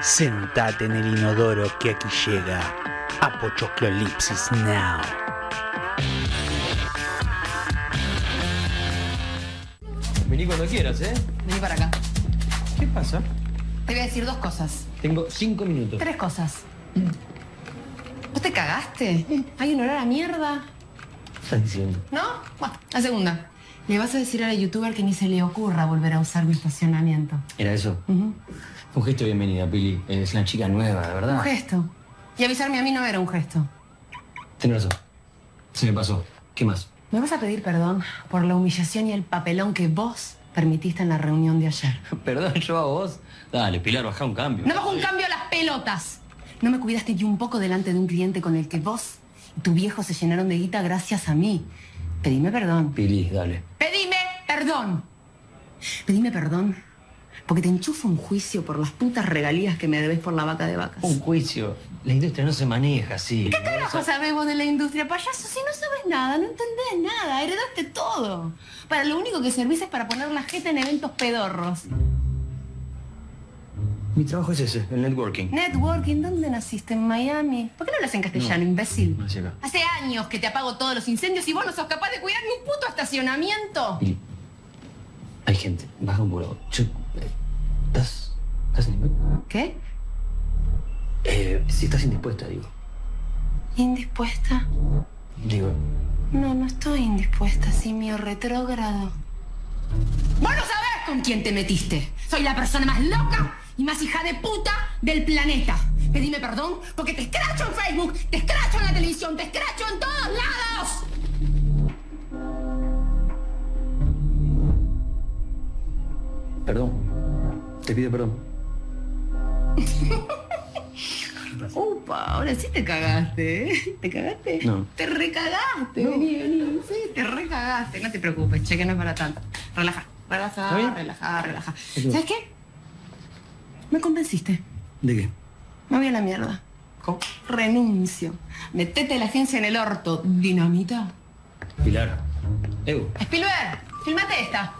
Sentate en el inodoro que aquí llega Apochoclolipsis Now. Vení cuando quieras, ¿eh? Vení para acá. ¿Qué pasa? Te voy a decir dos cosas. Tengo cinco minutos. Tres cosas. ¿Vos te cagaste? ¿Hay un olor a mierda? ¿Qué estás diciendo? ¿No? Bueno, la segunda. Le vas a decir a la youtuber que ni se le ocurra volver a usar mi estacionamiento. ¿Era eso? Un gesto de bienvenida, Pili. Es una chica nueva, de verdad. Un gesto. Y avisarme a mí no era un gesto. Tienes razón. Se me pasó. ¿Qué más? ¿Me vas a pedir perdón por la humillación y el papelón que vos permitiste en la reunión de ayer? Perdón, yo a vos. Dale, Pilar, baja un cambio. No bajo un cambio a las pelotas. No me cuidaste ni un poco delante de un cliente con el que vos y tu viejo se llenaron de guita gracias a mí. Pedime perdón. Pili, dale. Pedime perdón. Pedime perdón. Porque te enchufo un juicio por las putas regalías que me debes por la vaca de vacas. Un juicio. La industria no se maneja así. ¿Qué carajo sabés vos de la industria, payaso? Si no sabes nada, no entendés nada, heredaste todo. Para lo único que servís es para poner la jeta en eventos pedorros. Mi trabajo es ese, el networking. Networking, ¿dónde naciste? ¿En Miami? ¿Por qué no haces en castellano, imbécil? Hacia acá. Hace años que te apago todos los incendios y vos no sos capaz de cuidar ni un puto estacionamiento. Pili, hay gente. Baja un. Yo, eh, ¿Estás, ¿Estás indispuesta? ¿Qué? Eh, si estás indispuesta, digo. ¿Indispuesta? Digo, No, no estoy indispuesta, simio retrógrado. Vos no sabés con quién te metiste. Soy la persona más loca y más hija de puta del planeta. Pedime perdón porque te escracho en Facebook, te escracho en la televisión, te escracho en todos lados. perdón. Te pido perdón. Upa, ahora sí te cagaste, ¿eh? ¿Te cagaste? No. Te recagaste. Vení, vení. Sí, te recagaste. No te preocupes, che, que no es para tanto. Relaja, relaja, relaja, relaja. ¿Sabes qué? Me convenciste. ¿De qué? Me voy a la mierda. ¿Cómo? Renuncio. Metete la agencia en el orto. Dinamita. Pilar. Ew. Spielberg, filmate esta.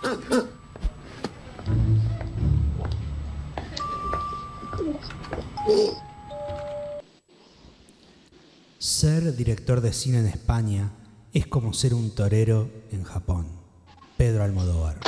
Ser director de cine en España es como ser un torero en Japón. Pedro Almodóvar.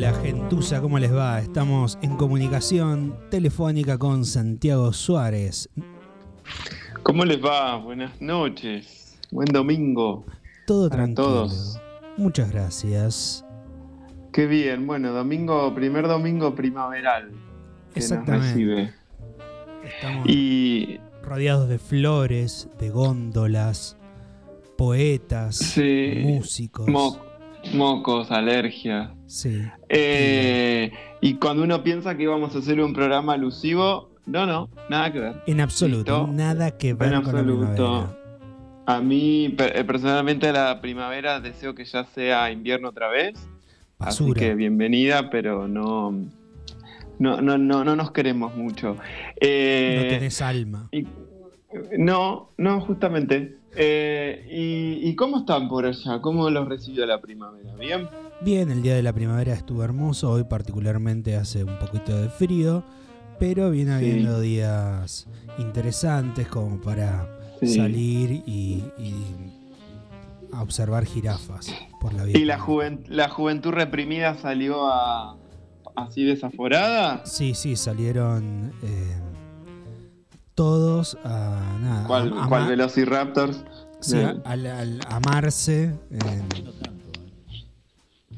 Hola, gentuza, ¿cómo les va? Estamos en comunicación telefónica con Santiago Suárez. ¿Cómo les va? Buenas noches. Buen domingo. Todo Para tranquilo. todos. Muchas gracias. Qué bien. Bueno, domingo, primer domingo primaveral. Que nos Exactamente. recibe. Estamos Y rodeados de flores, de góndolas, poetas, sí, músicos. mo- mocos, alergia. Sí. Eh, y cuando uno piensa que íbamos a hacer un programa alusivo, no, no, nada que ver. En absoluto, Listo. nada que ver En con la absoluto. A mí, eh, personalmente, la primavera deseo que ya sea invierno otra vez. Así Basura. que bienvenida, pero no, no, no, no, no nos queremos mucho. Eh, no tenés alma. y- no, no, justamente. Eh, y, ¿Y cómo están por allá? ¿Cómo los recibió la primavera? ¿Bien? Bien, el día de la primavera estuvo hermoso. Hoy particularmente hace un poquito de frío, pero viene Sí. habiendo días interesantes como para Sí. salir y, y a observar jirafas por la vía. Y la, juven- la juventud reprimida salió a, así desaforada? Sí, sí, salieron eh, todos a nada. ¿Cuál, a- cuál Velociraptors? sí, Eh, al- al- amarse. eh,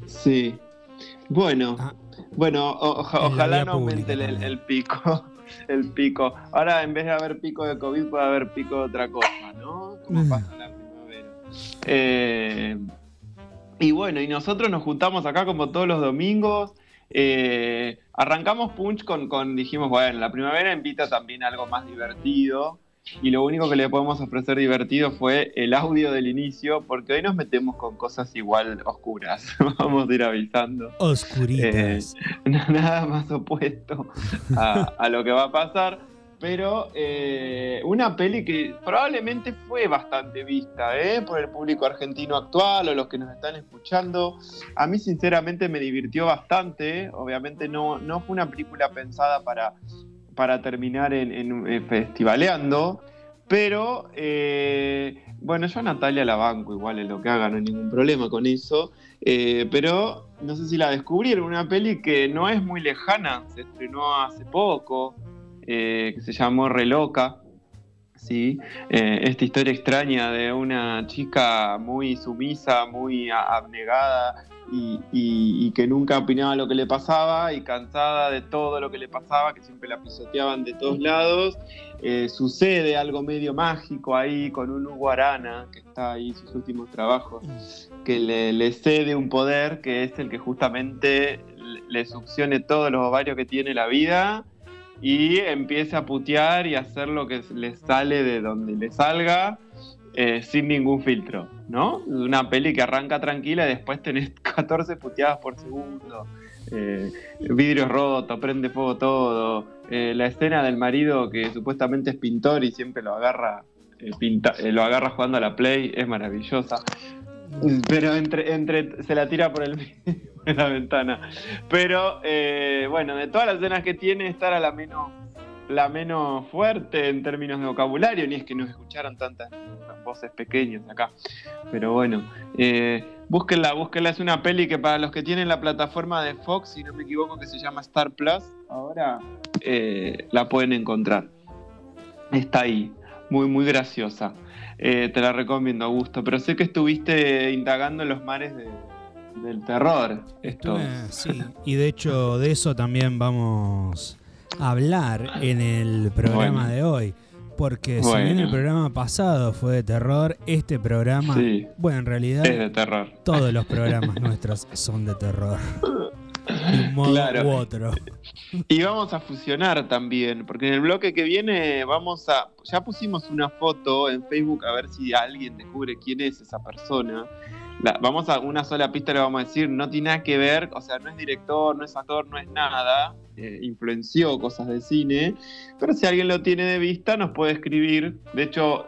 sí. Bueno, Ah. bueno, o- ojalá no aumente el, pico. El pico. Ahora, en vez de haber pico de COVID, puede haber pico de otra cosa, ¿no? Como Mm. pasa en la primavera. Eh, y bueno, y nosotros nos juntamos acá como todos los domingos. Eh, arrancamos Punch con, con, dijimos, bueno, la primavera invita también a algo más divertido. Y lo único que le podemos ofrecer divertido fue el audio del inicio, porque hoy nos metemos con cosas igual oscuras. Vamos a ir avisando. oscuritas. Nada más opuesto a, a lo que va a pasar. Pero eh, una peli que probablemente fue bastante vista ¿eh? por el público argentino actual o los que nos están escuchando. A mí sinceramente me divirtió bastante. Obviamente no, no fue una película pensada para, para terminar en, eh, festivaleando. Pero bueno, yo a Natalia la banco igual en lo que haga, no hay ningún problema con eso. Pero no sé si la descubrieron, una peli que no es muy lejana, se estrenó hace poco, eh, que se llamó Reloca. ¿sí? Eh, esta historia extraña de una chica muy sumisa, muy abnegada y, que nunca opinaba lo que le pasaba y cansada de todo lo que le pasaba, que siempre la pisoteaban de todos lados. Eh, sucede algo medio mágico ahí con un Hugo Arana, que está ahí en sus últimos trabajos, que le, le cede un poder que es el que justamente le succione todos los ovarios que tiene la vida y empieza a putear y hacer lo que le sale de donde le salga eh, sin ningún filtro, ¿no? Una peli que arranca tranquila y después tenés 14 puteadas por segundo, eh, vidrios rotos, prende fuego todo, eh, la escena del marido que supuestamente es pintor y siempre lo agarra, eh, lo agarra jugando a la play, es maravillosa. Pero entre, entre se la tira por el por la ventana. Pero eh, bueno, de todas las escenas que tiene, esta era la menos, la menos fuerte en términos de vocabulario, ni es que nos escucharan tantas voces pequeñas acá. Pero bueno, eh, búsquenla, búsquenla, es una peli que para los que tienen la plataforma de Fox, si no me equivoco, que se llama Star Plus, ahora eh, la pueden encontrar. Está ahí, muy, muy graciosa. Eh, te la recomiendo, Augusto. Pero sé que estuviste indagando en los mares de- del terror. Estuve- sí, y de hecho de eso también vamos a hablar en el programa Bueno. de hoy. Porque si bien el programa pasado fue de terror, este programa, Sí. bueno, en realidad Es de terror. todos los programas nuestros son de terror. De un modo Claro. u otro. Y vamos a fusionar también, porque en el bloque que viene vamos a. Ya pusimos una foto en Facebook a ver si alguien descubre quién es esa persona. La- vamos a una sola pista, le vamos a decir, no tiene nada que ver, o sea, no es director, no es actor, no es nada, eh, influenció cosas de cine, pero si alguien lo tiene de vista nos puede escribir, de hecho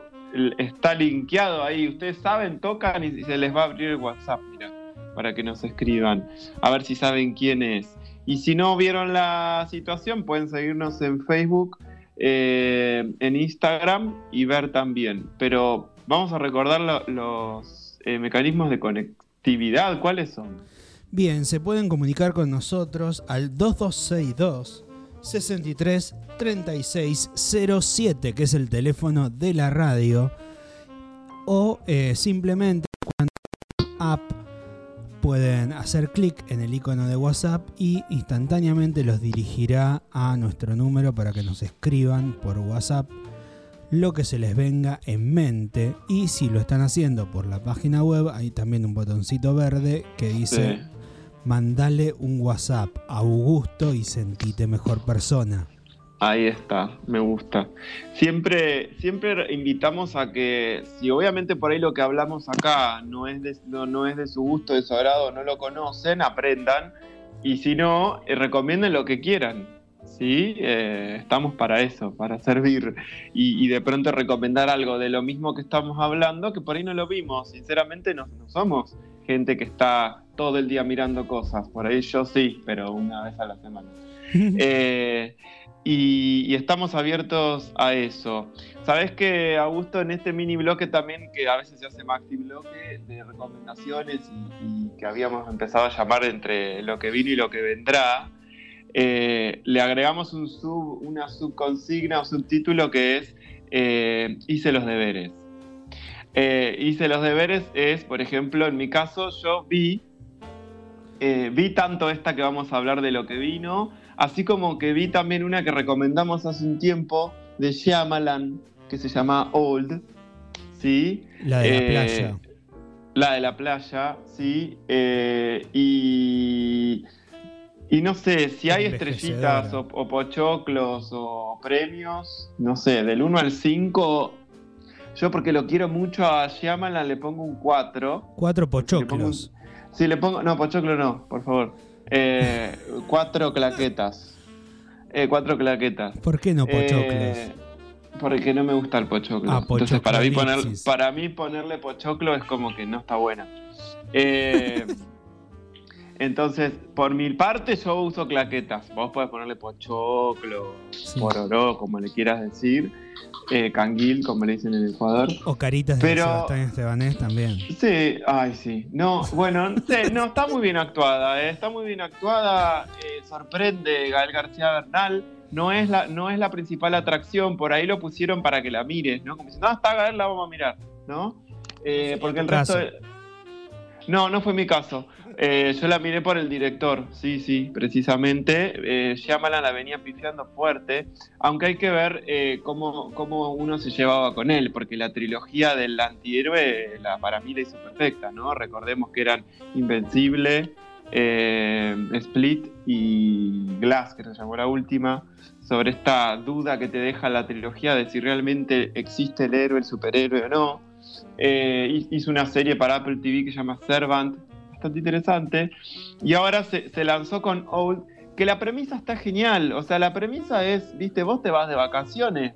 está linkeado ahí, ustedes saben, tocan y se les va a abrir el WhatsApp, mira, para que nos escriban, a ver si saben quién es. Y si no vieron la situación, pueden seguirnos en Facebook, eh, en Instagram y ver también. Pero vamos a recordar lo- los eh, mecanismos de conectividad. ¿Cuáles son? Bien, se pueden comunicar con nosotros al 2262 63 36 07, que es el teléfono de la radio, o eh, simplemente cuando app pueden hacer clic en el icono de WhatsApp y instantáneamente los dirigirá a nuestro número para que nos escriban por WhatsApp lo que se les venga en mente y si lo están haciendo por la página web hay también un botoncito verde que dice Sí. mandale un WhatsApp a Augusto y sentite mejor persona. Ahí está, me gusta. Siempre, siempre invitamos a que, si obviamente por ahí lo que hablamos acá no es de, su gusto, de su agrado, no lo conocen, aprendan. Y si no, eh, recomienden lo que quieran. ¿sí? Eh, estamos para eso, para servir. Y, y de pronto recomendar algo de lo mismo que estamos hablando, que por ahí no lo vimos. Sinceramente, no, no somos gente que está todo el día mirando cosas. Por ahí yo sí, pero una vez a la semana. Eh, y, estamos abiertos a eso. Sabes que, Augusto, en este mini bloque también, que a veces se hace maxi bloque de recomendaciones y, que habíamos empezado a llamar entre lo que vino y lo que vendrá, eh, le agregamos un sub, una subconsigna o subtítulo que es eh, hice los deberes. Hice los deberes es, por ejemplo, en mi caso, yo vi, vi tanto esta que vamos a hablar de lo que vino, así como que vi también una que recomendamos hace un tiempo de Shyamalan, que se llama Old, ¿sí? La de la playa. La de la playa, sí. y y no sé, si hay estrellitas o, pochoclos o premios, no sé, del 1 al 5, yo porque lo quiero mucho a Shyamalan le pongo un 4. 4 pochoclos. sí, le pongo, no, pochoclo no, por favor. Eh, cuatro claquetas. Eh, cuatro claquetas. ¿Por qué no pochoclos? Eh, porque no me gusta el pochoclo. Ah, Entonces, para mí, poner, para mí ponerle pochoclo es como que no está buena. Eh, Entonces, por mi parte, yo uso claquetas. Vos podés ponerle pochoclo, pororó, como le quieras decir. Eh, canguil, como le dicen en el Ecuador. O caritas de Sebastián Estebanés también. Sí, ay, sí. No, bueno, no, no está muy bien actuada. Eh. Está muy bien actuada. Eh, sorprende Gael García Bernal. No es, la, no es la principal atracción. Por ahí lo pusieron para que la mires, ¿no? Como si no, está Gael, la vamos a mirar, ¿no? Eh, porque el resto. No, no fue mi caso. Eh, yo la miré por el director, sí, sí, precisamente. Eh, la venía pifiando fuerte, aunque hay que ver eh, cómo, uno se llevaba con él, porque la trilogía del antihéroe la, para mí la hizo perfecta, ¿no? Recordemos que eran Invencible, eh, Split y Glass, que se llamó la última, sobre esta duda que te deja la trilogía de si realmente existe el héroe, el superhéroe o no. hizo una serie para Apple TV que se llama Servant, bastante interesante. Y ahora se, lanzó con Old, que la premisa está genial. O sea, la premisa es, viste, vos te vas de vacaciones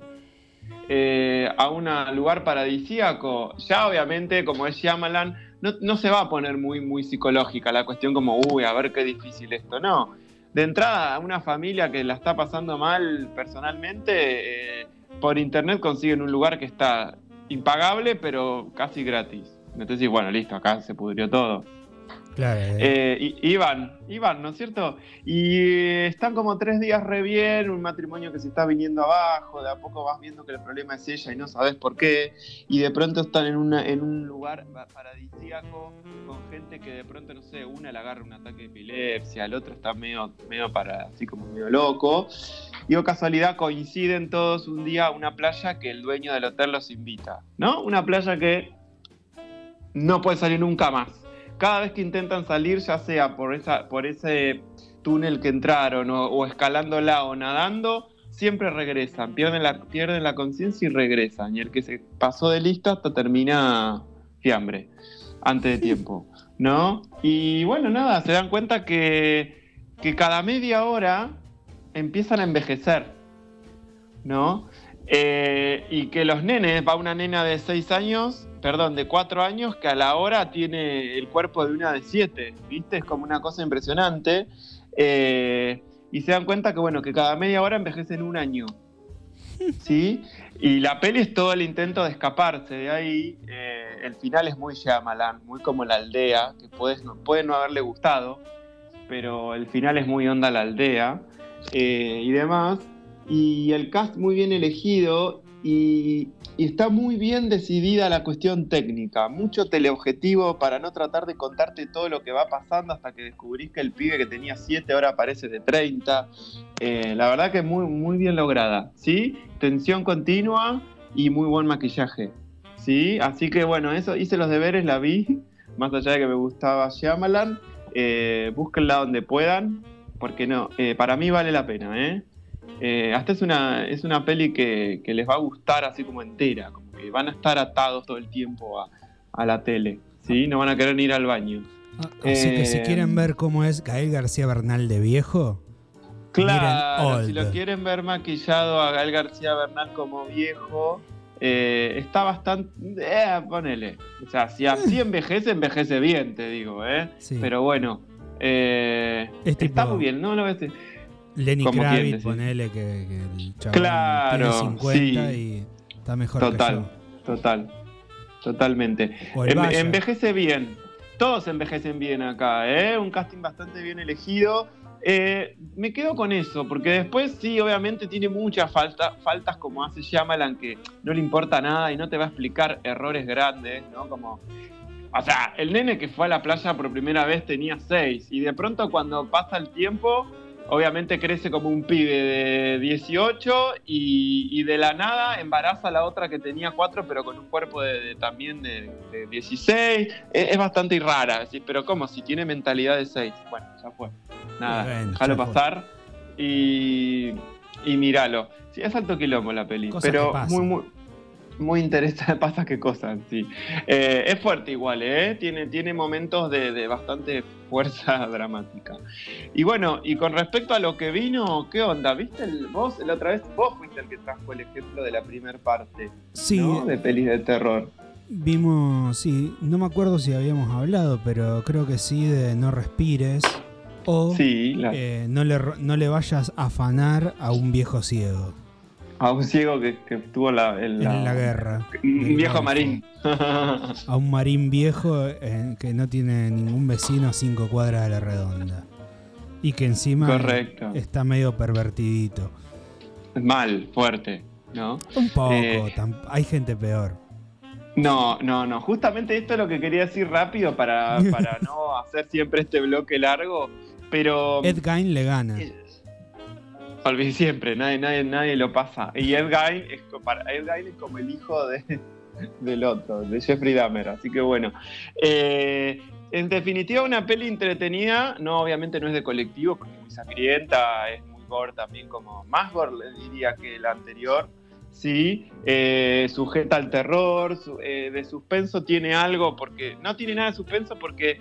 eh, a un lugar paradisíaco. Ya obviamente, como es Shyamalan, no, no, se va a poner muy, muy psicológica la cuestión como, uy, a ver qué difícil esto. No. De entrada, una familia que la está pasando mal personalmente, eh, por internet consiguen un lugar que está impagable, pero casi gratis. Entonces, bueno, listo, acá se pudrió todo. Claro. Eh, iban, iban, ¿no es cierto? Y están como tres días re bien, un matrimonio que se está viniendo abajo, de a poco vas viendo que el problema es ella y no sabes por qué, y de pronto están en un lugar paradisíaco con gente que de pronto, no sé, una le agarra un ataque de epilepsia, el otro está medio, medio para, así como medio loco, y o casualidad coinciden todos un día a una playa que el dueño del hotel los invita, ¿no? Una playa que no puede salir nunca más cada vez que intentan salir, ya sea por, esa, por ese túnel que entraron o, escalándola o nadando, siempre regresan, pierden la, pierden la conciencia y regresan. Y el que se pasó de listo hasta termina fiambre, antes de tiempo, ¿no? Y bueno, nada, se dan cuenta que, que cada media hora empiezan a envejecer, ¿no? Eh, y que los nenes, va una nena de 6 años perdón, de cuatro años que a la hora tiene el cuerpo de una de siete, ¿viste? Es como una cosa impresionante. Eh, y se dan cuenta que, bueno, que cada media hora envejecen un año. ¿Sí? Y la peli es todo el intento de escaparse de ahí. Eh, el final es muy Shyamalan, muy como la aldea, que puede no, puede no haberle gustado, pero el final es muy onda la aldea eh, y demás. Y el cast muy bien elegido y, está muy bien decidida la cuestión técnica, mucho teleobjetivo para no tratar de contarte todo lo que va pasando hasta que descubrís que el pibe que tenía 7 ahora aparece de 30. Eh, la verdad que muy, muy bien lograda, ¿sí? Tensión continua y muy buen maquillaje, ¿sí? Así que bueno, eso hice los deberes, la vi, más allá de que me gustaba Shyamalan, eh, búsquenla donde puedan, porque no, eh, para mí vale la pena, ¿eh? Eh, hasta es una, es una peli que, les va a gustar así como entera, como que van a estar atados todo el tiempo a, la tele, ¿sí? No van a querer ir al baño. Ah, así que si quieren eh, ver cómo es Gael García Bernal de viejo, claro, si lo quieren ver maquillado a Gael García Bernal como viejo, eh, está bastante. ponele. O sea, si así envejece, envejece bien, te digo, ¿eh? Pero bueno. está muy bien, ¿no? Lo ves, Lenny Kravitz, ponele que, el chaval claro, tiene 50 y está mejor total, que Total, totalmente. envejece bien. Todos envejecen bien acá, ¿eh? Un casting bastante bien elegido. Eh, me quedo con eso, porque después sí, obviamente tiene muchas falta, faltas como hace Shyamalan, que no le importa nada y no te va a explicar errores grandes, ¿no? Como, o sea, el nene que fue a la playa por primera vez tenía seis, y de pronto cuando pasa el tiempo obviamente crece como un pibe de 18 y, de la nada embaraza a la otra que tenía 4 pero con un cuerpo de, también de, 16. Es, bastante rara, pero ¿cómo? Si tiene mentalidad de 6. Bueno, ya fue. Nada, déjalo pasar y, y míralo. Sí, es alto quilombo la peli, pero muy, muy, muy interesante. Pasa qué cosas, sí. Eh, es fuerte igual, ¿eh? Tiene, tiene momentos de, bastante fuerza dramática. Y bueno, y con respecto a lo que vino, ¿qué onda? ¿Viste el, vos la otra vez? Vos fuiste el que trajo el ejemplo de la primera parte. Sí. De pelis de terror. Vimos, sí, no me acuerdo si habíamos hablado, pero creo que sí, de No Respires. O eh, no, le, no le vayas a afanar a un viejo ciego. A un ciego que, estuvo la, en, la, guerra. Un viejo marín. A un marín viejo eh, que no tiene ningún vecino a cinco cuadras de la redonda. Y que encima está medio pervertidito. Mal, fuerte, ¿no? Un poco, eh, hay gente peor. No, no, no. Justamente esto es lo que quería decir rápido para, para no hacer siempre este bloque largo. Pero. Ed Gein le gana. Eh, olvidé siempre, nadie, nadie, nadie lo pasa. Y Ed Gein es, es como el hijo de, del otro, de Jeffrey Dahmer. Así que bueno. Eh, en definitiva, una peli entretenida, no, obviamente no es de colectivo, porque es muy sangrienta, es muy gore también, como más gore diría que la anterior. Sí, eh, sujeta al terror, eh, de suspenso tiene algo, porque no tiene nada de suspenso porque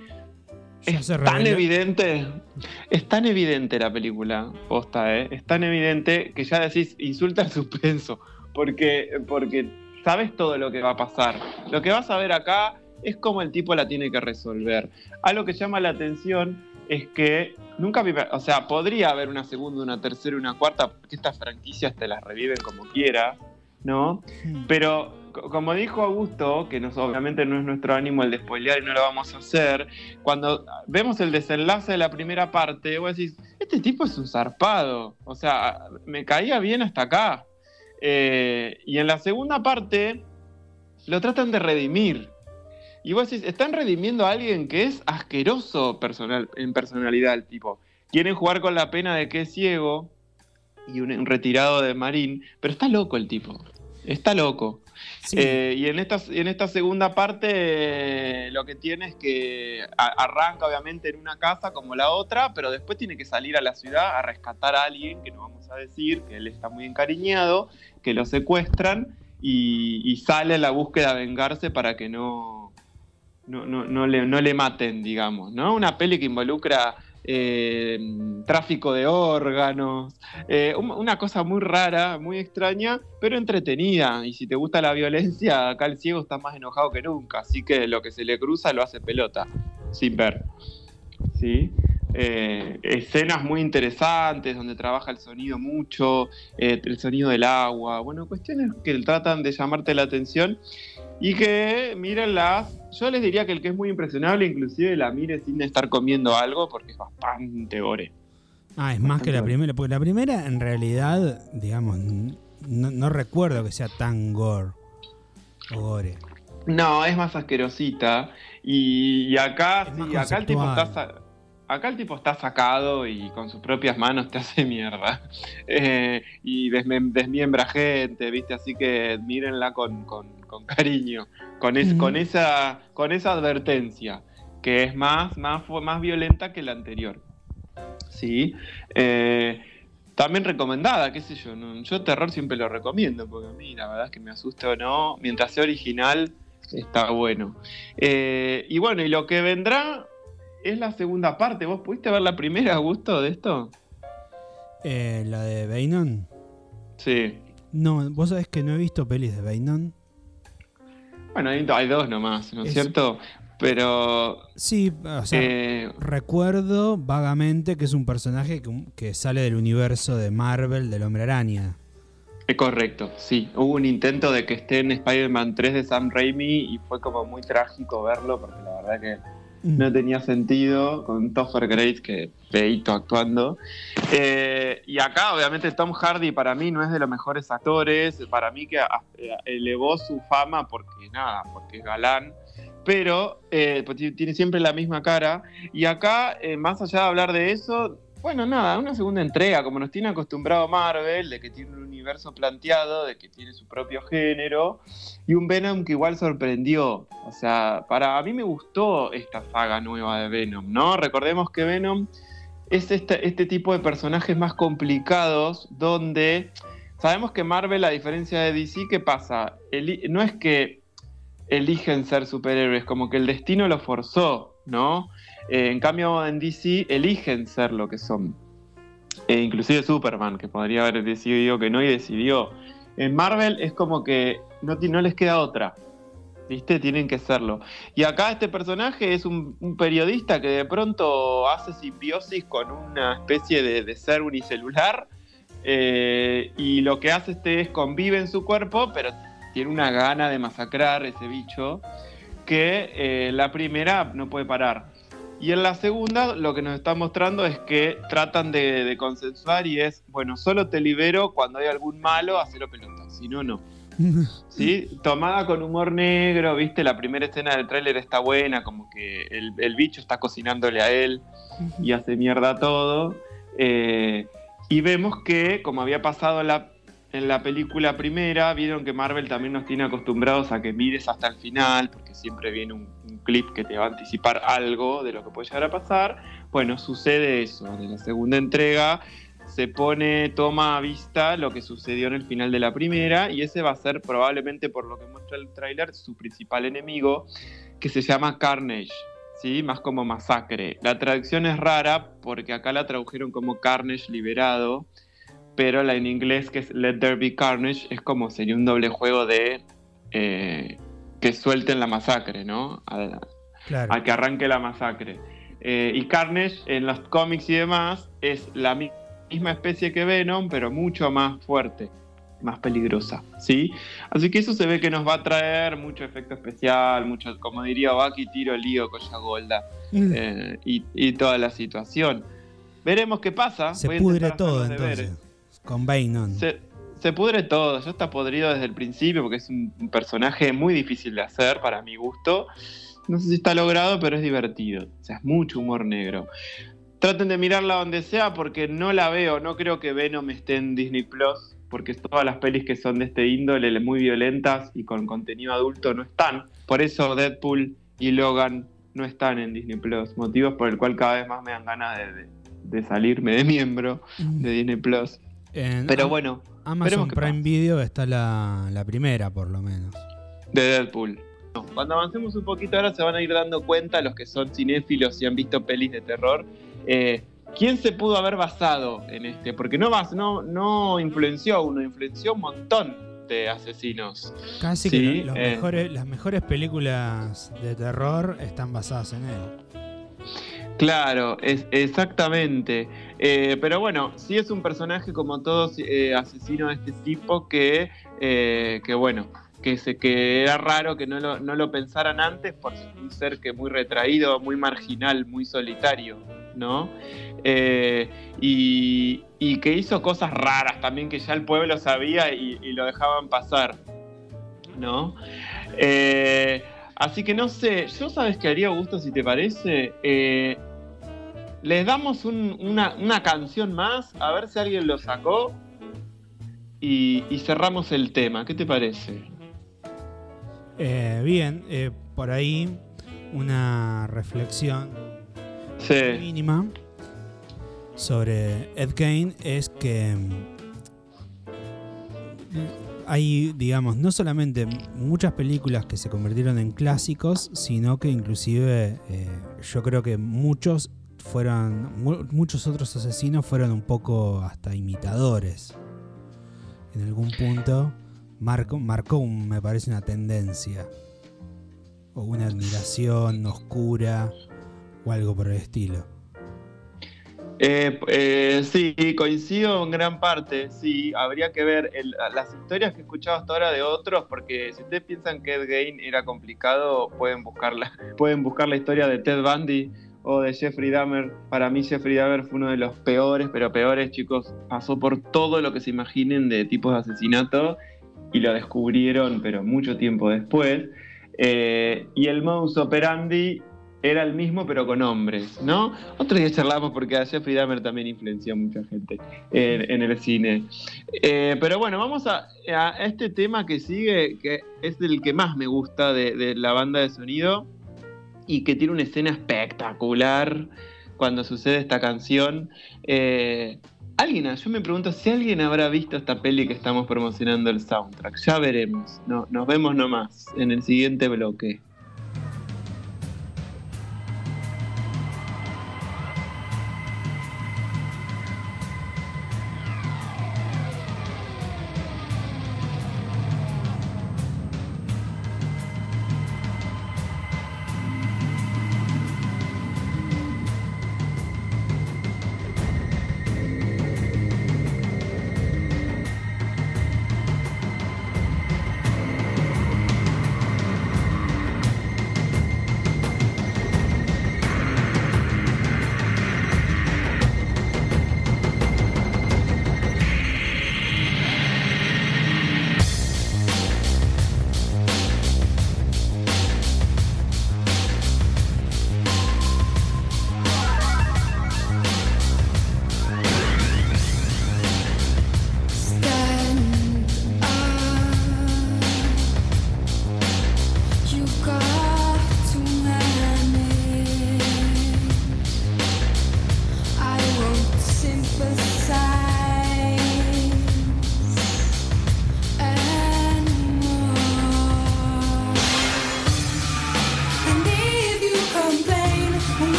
es tan evidente, es tan evidente la película, posta, ¿eh? es tan evidente que ya decís, insulta el suspenso, porque, porque sabes todo lo que va a pasar. Lo que vas a ver acá es cómo el tipo la tiene que resolver. Algo que llama la atención es que nunca, o sea, podría haber una segunda, una tercera, una cuarta, porque estas franquicias te las reviven como quieras, ¿no? Pero como dijo Augusto, que obviamente no es nuestro ánimo el de spoilear y no lo vamos a hacer, cuando vemos el desenlace de la primera parte, vos decís, este tipo es un zarpado, o sea, me caía bien hasta acá. Eh, y en la segunda parte lo tratan de redimir. Y vos decís, están redimiendo a alguien que es asqueroso en personalidad el tipo. Quieren jugar con la pena de que es ciego y un retirado de Marín, pero está loco el tipo. Está loco. Eh, y en esta, en esta segunda parte lo que tiene es que arranca obviamente en una casa como la otra, pero después tiene que salir a la ciudad a rescatar a alguien, que no vamos a decir, que él está muy encariñado, que lo secuestran y, sale a la búsqueda de vengarse para que no, no, no, le, no le maten, digamos. ¿no? Una peli que involucra eh, tráfico de órganos, eh, una cosa muy rara, muy extraña, pero entretenida. Y si te gusta la violencia, acá el ciego está más enojado que nunca, así que lo que se le cruza lo hace pelota, sin ver. ¿Sí? Eh, escenas muy interesantes donde trabaja el sonido mucho, el sonido del agua, bueno, cuestiones que tratan de llamarte la atención y que mírenlas. Yo les diría que el que es muy impresionable, inclusive la mire sin estar comiendo algo, porque es bastante gore. Ah, es más que la primera, porque la primera en realidad, digamos, no, recuerdo que sea tan gore. O gore. No, es más asquerosita. Y, acá, sí, acá el tipo está acá el tipo está sacado y con sus propias manos te hace mierda. Eh, y desmiembra gente, ¿viste? Así que mírenla con, cariño, con, con, esa, con esa advertencia, que es más, más, más violenta que la anterior. ¿Sí? Eh, también recomendada, qué sé yo. Yo terror siempre lo recomiendo, porque a mí la verdad es que me asusta o no, mientras sea original, está bueno. Eh, y bueno, y lo que vendrá es la segunda parte. ¿Vos pudiste ver la primera, Gusto, de esto? Eh, ¿La de Bainon? Sí. No, vos sabés que no he visto pelis de Bainon. Bueno, hay, dos nomás, ¿no es, cierto? Pero. Sí, o sea, eh, recuerdo vagamente que es un personaje que, sale del universo de Marvel del Hombre Araña. Es correcto, sí. Hubo un intento de que esté en Spider-Man 3 de Sam Raimi y fue como muy trágico verlo porque la verdad que. No tenía sentido con Topher Grace, que feito actuando. Eh, y acá, obviamente, Tom Hardy para mí no es de los mejores actores, para mí que a- eh, elevó su fama porque nada, porque es galán. Pero eh, pues, ti- tiene siempre la misma cara. Y acá, más allá de hablar de eso, bueno, nada, una segunda entrega, como nos tiene acostumbrado Marvel, de que tiene un universo planteado, de que tiene su propio género, y un Venom que igual sorprendió. O sea, para a mí me gustó esta saga nueva de Venom, ¿no? Recordemos que Venom es este, este tipo de personajes más complicados donde sabemos que Marvel, a diferencia de DC, ¿qué pasa? No es que eligen ser superhéroes, como que el destino lo forzó, ¿no? Eh, en cambio, en DC eligen ser lo que son. Eh, inclusive Superman, que podría haber decidido que no y decidió. En Marvel es como que no, les queda otra. ¿Viste? Tienen que serlo. Y acá este personaje es un, periodista que de pronto hace simbiosis con una especie de, de ser unicelular. eh, y lo que hace este es convive en su cuerpo, pero tiene una gana de masacrar ese bicho que eh, la primera no puede parar. Y en la segunda lo que nos está mostrando es que tratan de, de consensuar y es, bueno, solo te libero cuando hay algún malo, hacelo pelota, si no, no. ¿Sí? Tomada con humor negro, viste, la primera escena del tráiler está buena, como que el, el bicho está cocinándole a él y hace mierda todo. Eh, y vemos que, como había pasado la, en la película primera, vieron que Marvel también nos tiene acostumbrados a que mires hasta el final, porque siempre viene un, clip que te va a anticipar algo de lo que puede llegar a pasar. Bueno, sucede eso. En la segunda entrega se pone, toma a vista lo que sucedió en el final de la primera, y ese va a ser probablemente, por lo que muestra el tráiler, su principal enemigo, que se llama Carnage. ¿sí? Más como masacre. La traducción es rara porque acá la tradujeron como Carnage liberado, pero la en inglés que es Let There Be Carnage es como sería un doble juego de eh, que suelten la masacre, ¿no? A, Claro. a que arranque la masacre. Eh, y Carnage en los cómics y demás es la mi- misma especie que Venom, pero mucho más fuerte, más peligrosa, ¿sí? Así que eso se ve que nos va a traer mucho efecto especial, mucho, como diría Baki, tiro, lío, colla golda eh, y, y toda la situación. Veremos qué pasa. Se voy pudre todo deberes. Con Bainon. Se, se pudre todo, ya está podrido desde el principio porque es un, un personaje muy difícil de hacer para mi gusto. No sé si está logrado, pero es divertido. O sea, es mucho humor negro. Traten de mirarla donde sea porque no la veo. No creo que Venom esté en Disney Plus. Porque todas las pelis que son de este índole, muy violentas y con contenido adulto, no están. Por eso Deadpool y Logan no están en Disney Plus. Motivos por el cual cada vez más me dan ganas de, de- de salirme de miembro de Disney Plus. En Pero Am- bueno, Amazon Prime pasa. Video está la, la primera, por lo menos. de Deadpool. Cuando avancemos un poquito ahora se van a ir dando cuenta los que son cinéfilos y han visto pelis de terror. eh, ¿Quién se pudo haber basado en este? Porque no, bas- no, no influenció a uno, influenció un montón de asesinos. Casi Sí, que los eh. mejores, las mejores películas de terror están basadas en él. Claro, es, exactamente. Eh, pero bueno, sí es un personaje como todos eh, asesinos de este tipo que, eh, que bueno, que, se, que era raro que no lo, no lo pensaran antes por un ser que muy retraído, muy marginal, muy solitario, ¿no? Eh, y, y que hizo cosas raras también que ya el pueblo sabía y, lo dejaban pasar, ¿no? Así que no sé, yo sabes que haría gusto si te parece. Les damos un- una, una canción más, a ver si alguien lo sacó. Y, y cerramos el tema. ¿Qué te parece? Eh, bien, eh, por ahí una reflexión Sí. mínima sobre Ed Gein es que mm, hay, digamos, no solamente muchas películas que se convirtieron en clásicos, sino que inclusive eh, yo creo que muchos fueron, mu- muchos otros asesinos fueron un poco hasta imitadores. En algún punto marcó, marcó un- me parece una tendencia o una admiración oscura o algo por el estilo. Eh, eh, sí, coincido en gran parte, sí, habría que ver las historias que he escuchado hasta ahora de otros, porque si ustedes piensan que Ed Gein era complicado, pueden pueden buscar la historia de Ted Bundy o de Jeffrey Dahmer. Para mí Jeffrey Dahmer fue uno de los peores, pero peores, chicos, pasó por todo lo que se imaginen de tipos de asesinato y lo descubrieron, pero mucho tiempo después. Eh, y el modus operandi era el mismo pero con hombres, ¿no? Otro día charlamos porque a Jeffrey Dahmer también influenció a mucha gente en, el cine. Eh, pero bueno, vamos a, este tema que sigue, que es el que más me gusta de, la banda de sonido y que tiene una escena espectacular cuando sucede esta canción. Eh, alguien, yo me pregunto si alguien habrá visto esta peli que estamos promocionando el soundtrack. Ya veremos. No, nos vemos nomás en el siguiente bloque.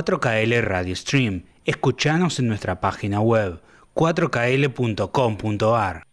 4KL Radio Stream. Escuchanos en nuestra página web 4kl.com.ar.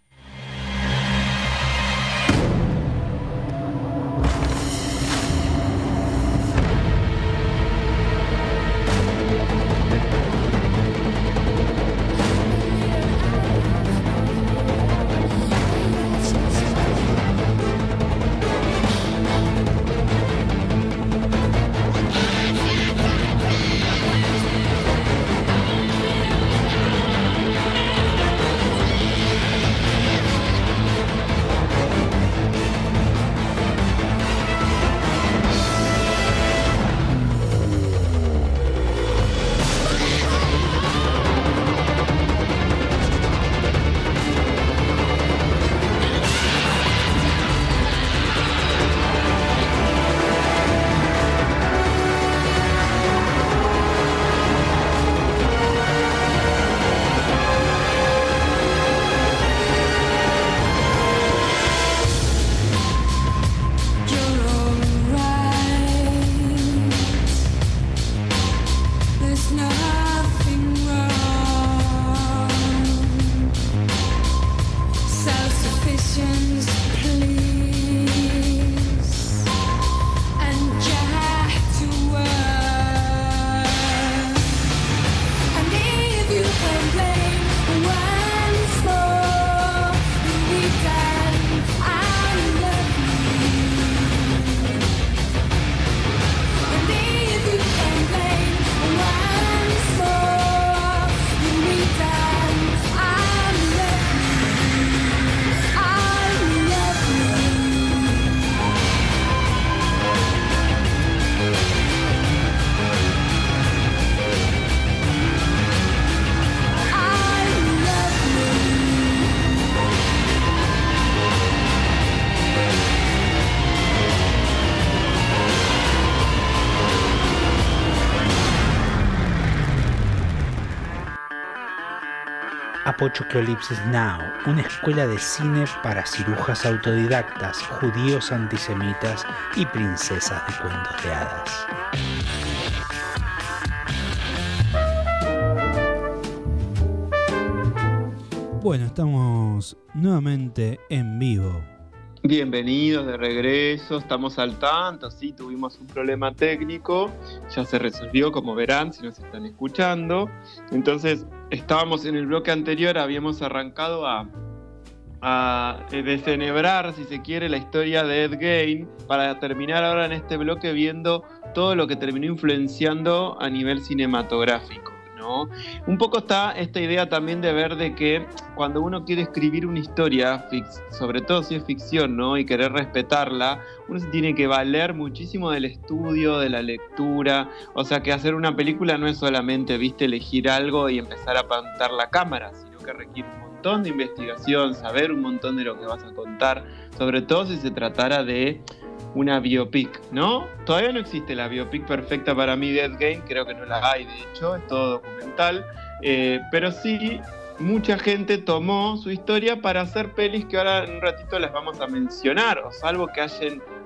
Apochoclolipsis Now, una escuela de cine para cirujas autodidactas, judíos antisemitas y princesas de cuentos de hadas. Bueno, estamos nuevamente en vivo. Bienvenidos de regreso, estamos al tanto, sí, tuvimos un problema técnico, ya se resolvió como verán si nos están escuchando. Entonces, estábamos en el bloque anterior, habíamos arrancado a, a eh, desenebrar, si se quiere, la historia de Ed Gein, para terminar ahora en este bloque viendo todo lo que terminó influenciando a nivel cinematográfico. Un poco está esta idea también de ver de que cuando uno quiere escribir una historia, sobre todo si es ficción, ¿no? Y querer respetarla, uno se tiene que valer muchísimo del estudio, de la lectura, o sea que hacer una película no es solamente, viste, elegir algo y empezar a apuntar la cámara, sino que requiere un montón de investigación, saber un montón de lo que vas a contar, sobre todo si se tratara de una biopic, ¿no? Todavía no existe la biopic perfecta para mí de Ed Game, creo que no la hay, de hecho, es todo documental, eh, pero sí mucha gente tomó su historia para hacer pelis que ahora en un ratito les vamos a mencionar, o salvo que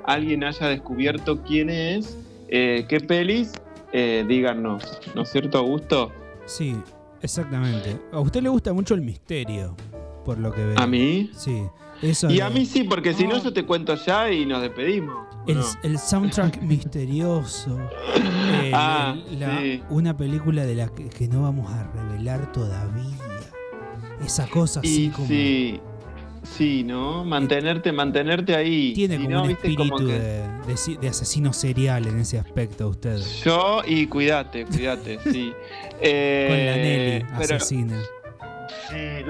alguien haya descubierto quién es, eh, qué pelis, eh, díganos, ¿no es cierto, Augusto? Sí, exactamente. A usted le gusta mucho el misterio, por lo que veo. ¿A mí? Sí y a mí sí, porque si no yo te cuento ya y nos despedimos. El, soundtrack misterioso. Eh, ah, una película de la que, no vamos a revelar todavía. Esa cosa así como. Sí. Sí, ¿no? Mantenerte, mantenerte ahí. Tiene como un espíritu de, asesino serial en ese aspecto usted. Yo y cuídate, cuídate, sí. Con la Nelly, asesina.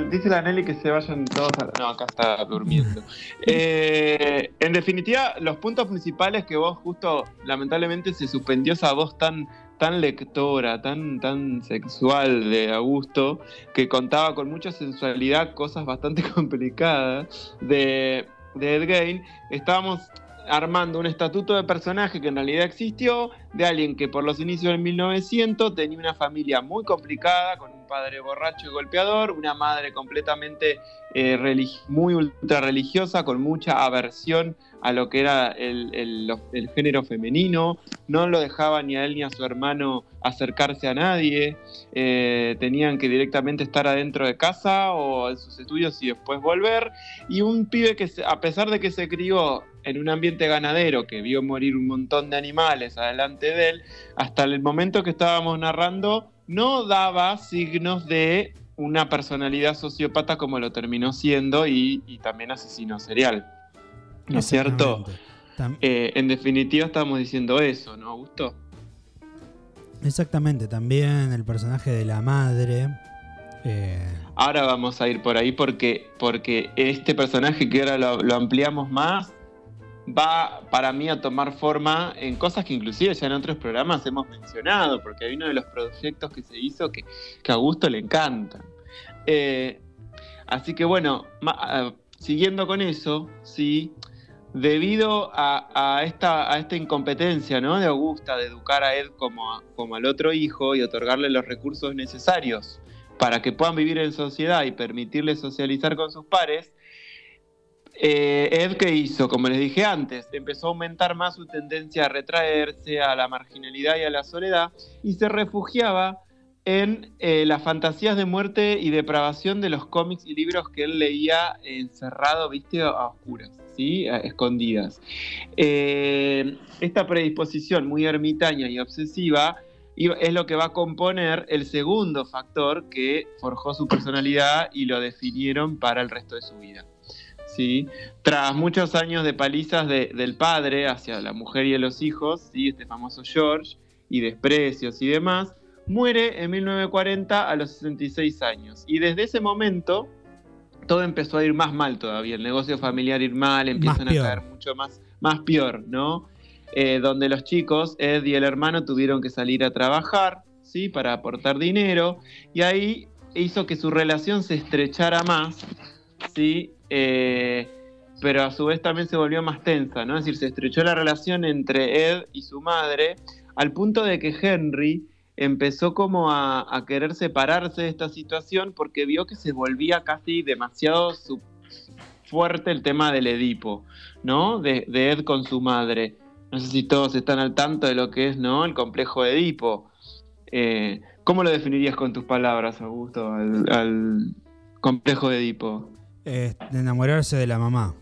Dice la Nelly que se vayan todos a... No, acá está durmiendo. Eh, en definitiva, los puntos principales que vos justo, lamentablemente, se suspendió esa voz tan, tan lectora, tan, tan sexual de Augusto, que contaba con mucha sensualidad cosas bastante complicadas de, de Ed Gein. Estábamos armando un estatuto de personaje que en realidad existió, de alguien que por los inicios del 1900 tenía una familia muy complicada, con un padre borracho y golpeador, una madre completamente eh, muy ultra religiosa, con mucha aversión a lo que era el, género femenino, no lo dejaba ni a él ni a su hermano acercarse a nadie, eh, tenían que directamente estar adentro de casa o en sus estudios y después volver, y un pibe que a pesar de que se crió en un ambiente ganadero, que vio morir un montón de animales adelante de él, hasta el momento que estábamos narrando, no daba signos de una personalidad sociópata como lo terminó siendo y, y también asesino serial. ¿No es cierto? Eh, en definitiva estamos diciendo eso, ¿no, Augusto? Exactamente, también el personaje de la madre. Eh, ahora vamos a ir por ahí porque, porque este personaje que ahora lo, ampliamos más va para mí a tomar forma en cosas que inclusive ya en otros programas hemos mencionado, porque hay uno de los proyectos que se hizo que, a Augusto le encantan. Eh, así que bueno, siguiendo con eso, sí, debido a, esta, a esta incompetencia ¿no? de Augusta de educar a Ed como, como al otro hijo y otorgarle los recursos necesarios para que puedan vivir en sociedad y permitirle socializar con sus pares, eh, Ed, ¿qué hizo? Como les dije antes, empezó a aumentar más su tendencia a retraerse, a la marginalidad y a la soledad, y se refugiaba en eh, las fantasías de muerte y depravación de los cómics y libros que él leía encerrado, viste, a oscuras escondidas. Eh, esta predisposición muy ermitaña y obsesiva es lo que va a componer el segundo factor que forjó su personalidad y lo definieron para el resto de su vida. ¿Sí? Tras muchos años de palizas del padre hacia la mujer y los hijos, ¿sí? este famoso George, y desprecios y demás, muere en 1940 a los 66 años. Y desde ese momento todo empezó a ir más mal todavía, el negocio familiar ir mal, empiezan a caer mucho más, más peor, ¿no? Eh, donde los chicos, Ed y el hermano, tuvieron que salir a trabajar, ¿sí? Para aportar dinero, y ahí hizo que su relación se estrechara más, ¿sí? Eh, pero a su vez también se volvió más tensa, ¿no? Es decir, se estrechó la relación entre Ed y su madre, al punto de que Henry empezó como a, querer separarse de esta situación porque vio que se volvía casi demasiado fuerte el tema del Edipo, ¿no? De, Ed con su madre. No sé si todos están al tanto de lo que es, ¿no? El complejo de Edipo. Eh, ¿Cómo lo definirías con tus palabras, Augusto, al, complejo de Edipo? De enamorarse de la mamá.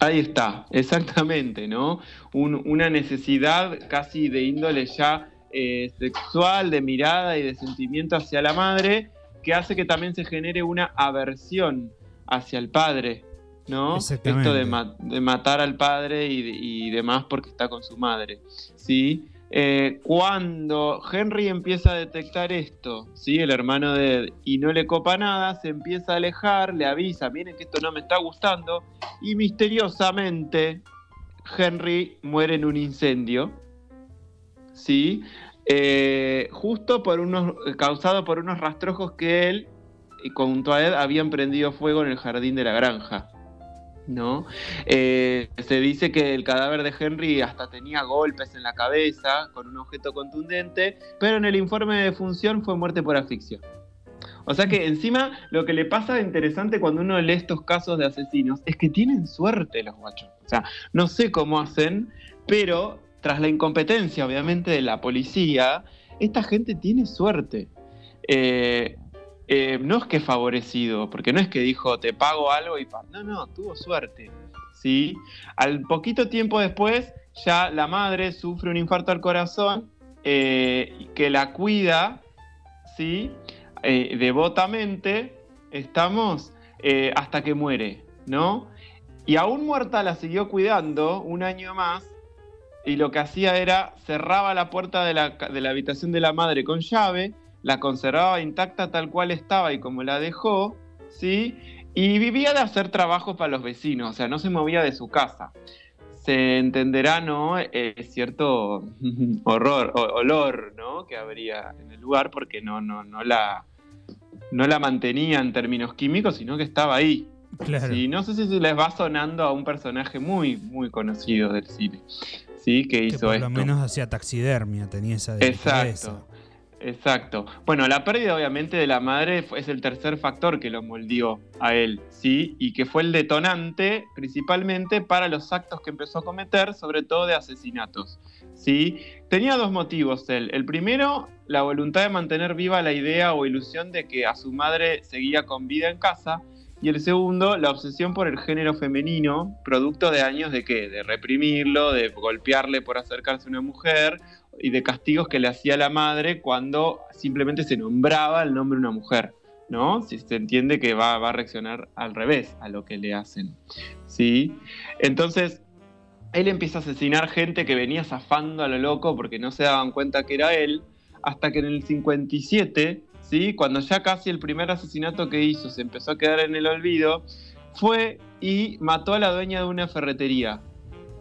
Ahí está, exactamente, ¿no? una necesidad casi de índole ya eh, sexual, de mirada y de sentimiento hacia la madre, que hace que también se genere una aversión hacia el padre, ¿no? Esto de, matar al padre y, demás porque está con su madre, ¿sí? Eh, cuando Henry empieza a detectar esto, ¿sí? el hermano de y no le copa nada, se empieza a alejar, le avisa, miren que esto no me está gustando, y misteriosamente Henry muere en un incendio, ¿sí? Eh, justo por unos, causado por unos rastrojos que él y junto a Ed habían prendido fuego en el jardín de la granja. ¿No? Eh, se dice que el cadáver de Henry hasta tenía golpes en la cabeza con un objeto contundente, pero en el informe de función fue muerte por asfixia. O sea que encima lo que le pasa de interesante cuando uno lee estos casos de asesinos es que tienen suerte los guachos. O sea, no sé cómo hacen, pero tras la incompetencia, obviamente, de la policía, esta gente tiene suerte. Eh, eh, no es que favorecido, porque no es que dijo te pago algo y no, no, tuvo suerte. ¿sí? Al poquito tiempo después, ya la madre sufre un infarto al corazón eh, que la cuida, ¿sí? devotamente, estamos hasta que muere, ¿no? Y aún muerta la siguió cuidando un año más y lo que hacía era cerraba la puerta de la, habitación de la madre con llave, la conservaba intacta tal cual estaba y como la dejó, ¿sí? Y vivía de hacer trabajo para los vecinos, o sea, no se movía de su casa. Se entenderá, ¿no? Eh, cierto horror, o, olor, ¿no? Que habría en el lugar porque no, no, no, la, no la mantenía en términos químicos, sino que estaba ahí. Claro. no sé si les va sonando a un personaje muy, muy conocido del cine. ¿sí? Que Que hizo por esto. lo menos hacía taxidermia, tenía esa Exacto. Exacto. Bueno, la pérdida obviamente de la madre es el tercer factor que lo moldeó a él, ¿sí? Y que fue el detonante principalmente para los actos que empezó a cometer, sobre todo de asesinatos, ¿sí? Tenía dos motivos él. El primero, la voluntad de mantener viva la idea o ilusión de que a su madre seguía con vida en casa. Y el segundo, la obsesión por el género femenino, producto de años de qué? De reprimirlo, de golpearle por acercarse a una mujer y de castigos que le hacía la madre cuando simplemente se nombraba el nombre de una mujer, ¿no? Si se entiende que va, a reaccionar al revés a lo que le hacen, ¿sí? Entonces, él empieza a asesinar gente que venía zafando a lo loco porque no se daban cuenta que era él, hasta que en el 57, ¿sí? Cuando ya casi el primer asesinato que hizo se empezó a quedar en el olvido, fue y mató a la dueña de una ferretería,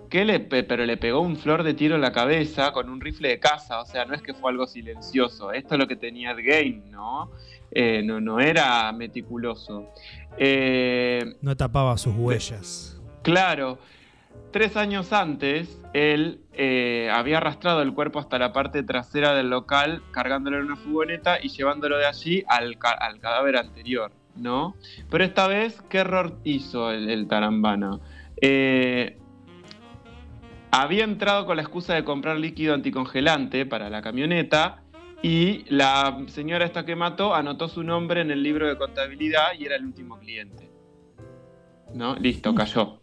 que le, pe- pero le pegó un flor de tiro en la cabeza con un rifle de caza, o sea, no es que fue algo silencioso, esto es lo que tenía Ed Gein, ¿no? Eh, no, no era meticuloso. Eh, No tapaba sus huellas. claro, tres años antes, él eh, había arrastrado el cuerpo hasta la parte trasera del local, cargándolo en una furgoneta y llevándolo de allí al, ca- al cadáver anterior, ¿no? Pero esta vez, ¿qué error hizo el, el Tarambana? Eh, había entrado con la excusa de comprar líquido anticongelante para la camioneta y la señora esta que mató anotó su nombre en el libro de contabilidad y era el último cliente. ¿No? Listo, cayó.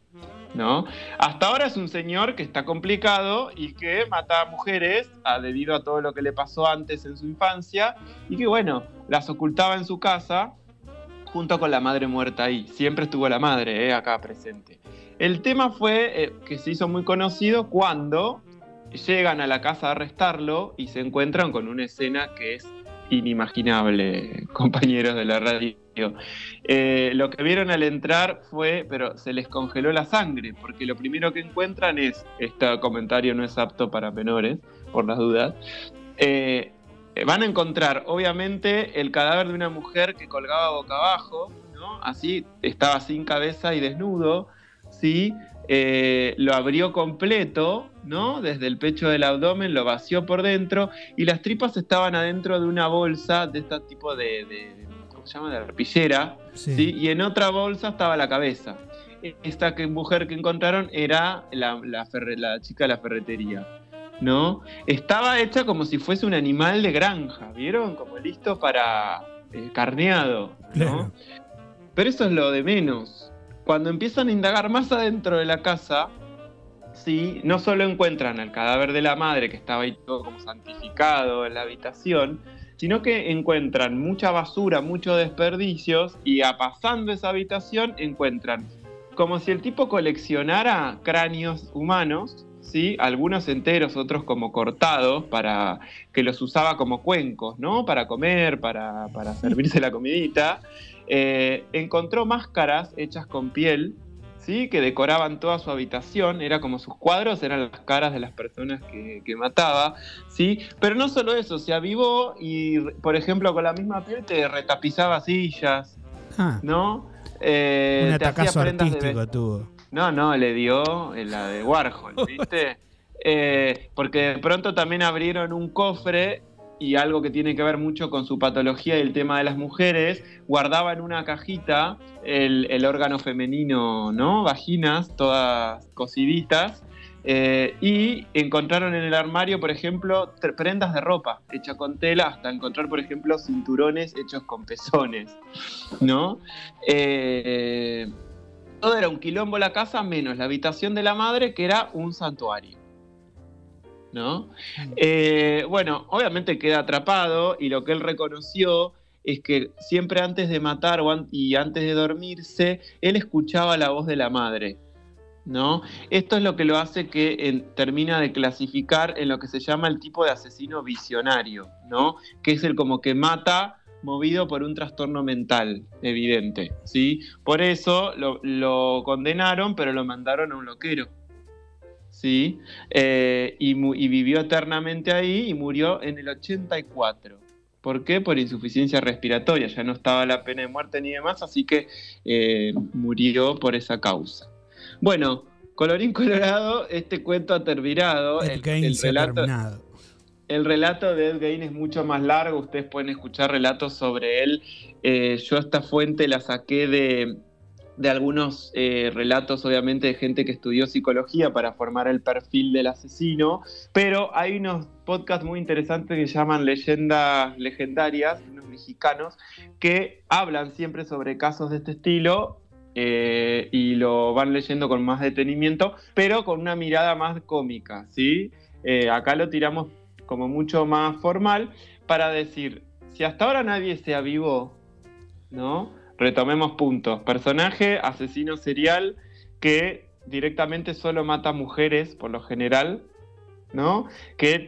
¿No? Hasta ahora es un señor que está complicado y que mata a mujeres a- debido a todo lo que le pasó antes en su infancia y que bueno, las ocultaba en su casa junto con la madre muerta ahí. Siempre estuvo la madre, eh, acá presente. El tema fue eh, que se hizo muy conocido cuando llegan a la casa a arrestarlo y se encuentran con una escena que es inimaginable, compañeros de la radio. Eh, lo que vieron al entrar fue, pero se les congeló la sangre, porque lo primero que encuentran es, este comentario no es apto para menores, por las dudas, eh, van a encontrar obviamente el cadáver de una mujer que colgaba boca abajo, ¿no? Así, estaba sin cabeza y desnudo, ¿sí? Eh, lo abrió completo, ¿no? Desde el pecho del abdomen, lo vació por dentro y las tripas estaban adentro de una bolsa de este tipo de, de- ¿cómo se llama? De arpillera, Sí. ¿sí? Y en otra bolsa estaba la cabeza. Esta que- mujer que encontraron era la, la ferre- la chica de la ferretería, ¿no? Estaba hecha como si fuese un animal de granja, ¿vieron? Como listo para eh, carneado, ¿no? Claro. Pero eso es lo de menos. Cuando empiezan a indagar más adentro de la casa, sí, no solo encuentran el cadáver de la madre que estaba ahí todo como santificado en la habitación, sino que encuentran mucha basura, muchos desperdicios y a pasando esa habitación encuentran como si el tipo coleccionara cráneos humanos, ¿sí? algunos enteros, otros como cortados, para que los usaba como cuencos, ¿no? Para comer, para, para servirse la comidita. Eh, encontró máscaras hechas con piel, ¿sí? que decoraban toda su habitación, era como sus cuadros, eran las caras de las personas que, que mataba, ¿sí? pero no solo eso, se avivó y, por ejemplo, con la misma piel te retapizaba sillas, Ah, ¿no? Eh, un te hacía atacazo de artístico tuvo. no, no, le dio en la de Warhol, ¿viste? Eh, porque de pronto también abrieron un cofre y algo que tiene que ver mucho con su patología y el tema de las mujeres, guardaba en una cajita el, órgano femenino, ¿no? Vaginas, todas cosiditas. eh, y encontraron en el armario, por ejemplo, prendas de ropa hechas con tela, hasta encontrar, por ejemplo, cinturones hechos con pezones, ¿no? Eh, todo era un quilombo la casa, menos la habitación de la madre, que era un santuario. ¿No? Eh, bueno, obviamente queda atrapado y lo que él reconoció es que siempre antes de matar y antes de dormirse, él escuchaba la voz de la madre. ¿No? Esto es lo que lo hace que en- termina de clasificar en lo que se llama el tipo de asesino visionario, ¿no? Que es el como que mata movido por un trastorno mental evidente, ¿sí? Por eso lo, lo condenaron, pero lo mandaron a un loquero, ¿sí? Eh, y, vivió eternamente ahí y murió en el 84. ¿Por qué? Por insuficiencia respiratoria. Ya no estaba la pena de muerte ni demás, así que eh, murió por esa causa. Bueno, colorín colorado, este cuento ha terminado. El, game se ha terminado. El relato de Ed Gein es mucho más largo, ustedes pueden escuchar relatos sobre él. Eh, yo esta fuente la saqué de, de algunos eh, relatos, obviamente, de gente que estudió psicología para formar el perfil del asesino, pero hay unos podcasts muy interesantes que llaman Leyendas Legendarias, unos mexicanos, que hablan siempre sobre casos de este estilo eh, y lo van leyendo con más detenimiento, pero con una mirada más cómica, ¿sí? Eh, acá lo tiramos como mucho más formal para decir, si hasta ahora nadie se avivó, ¿no? Retomemos puntos. Personaje, asesino serial que directamente solo mata mujeres por lo general, ¿no? Que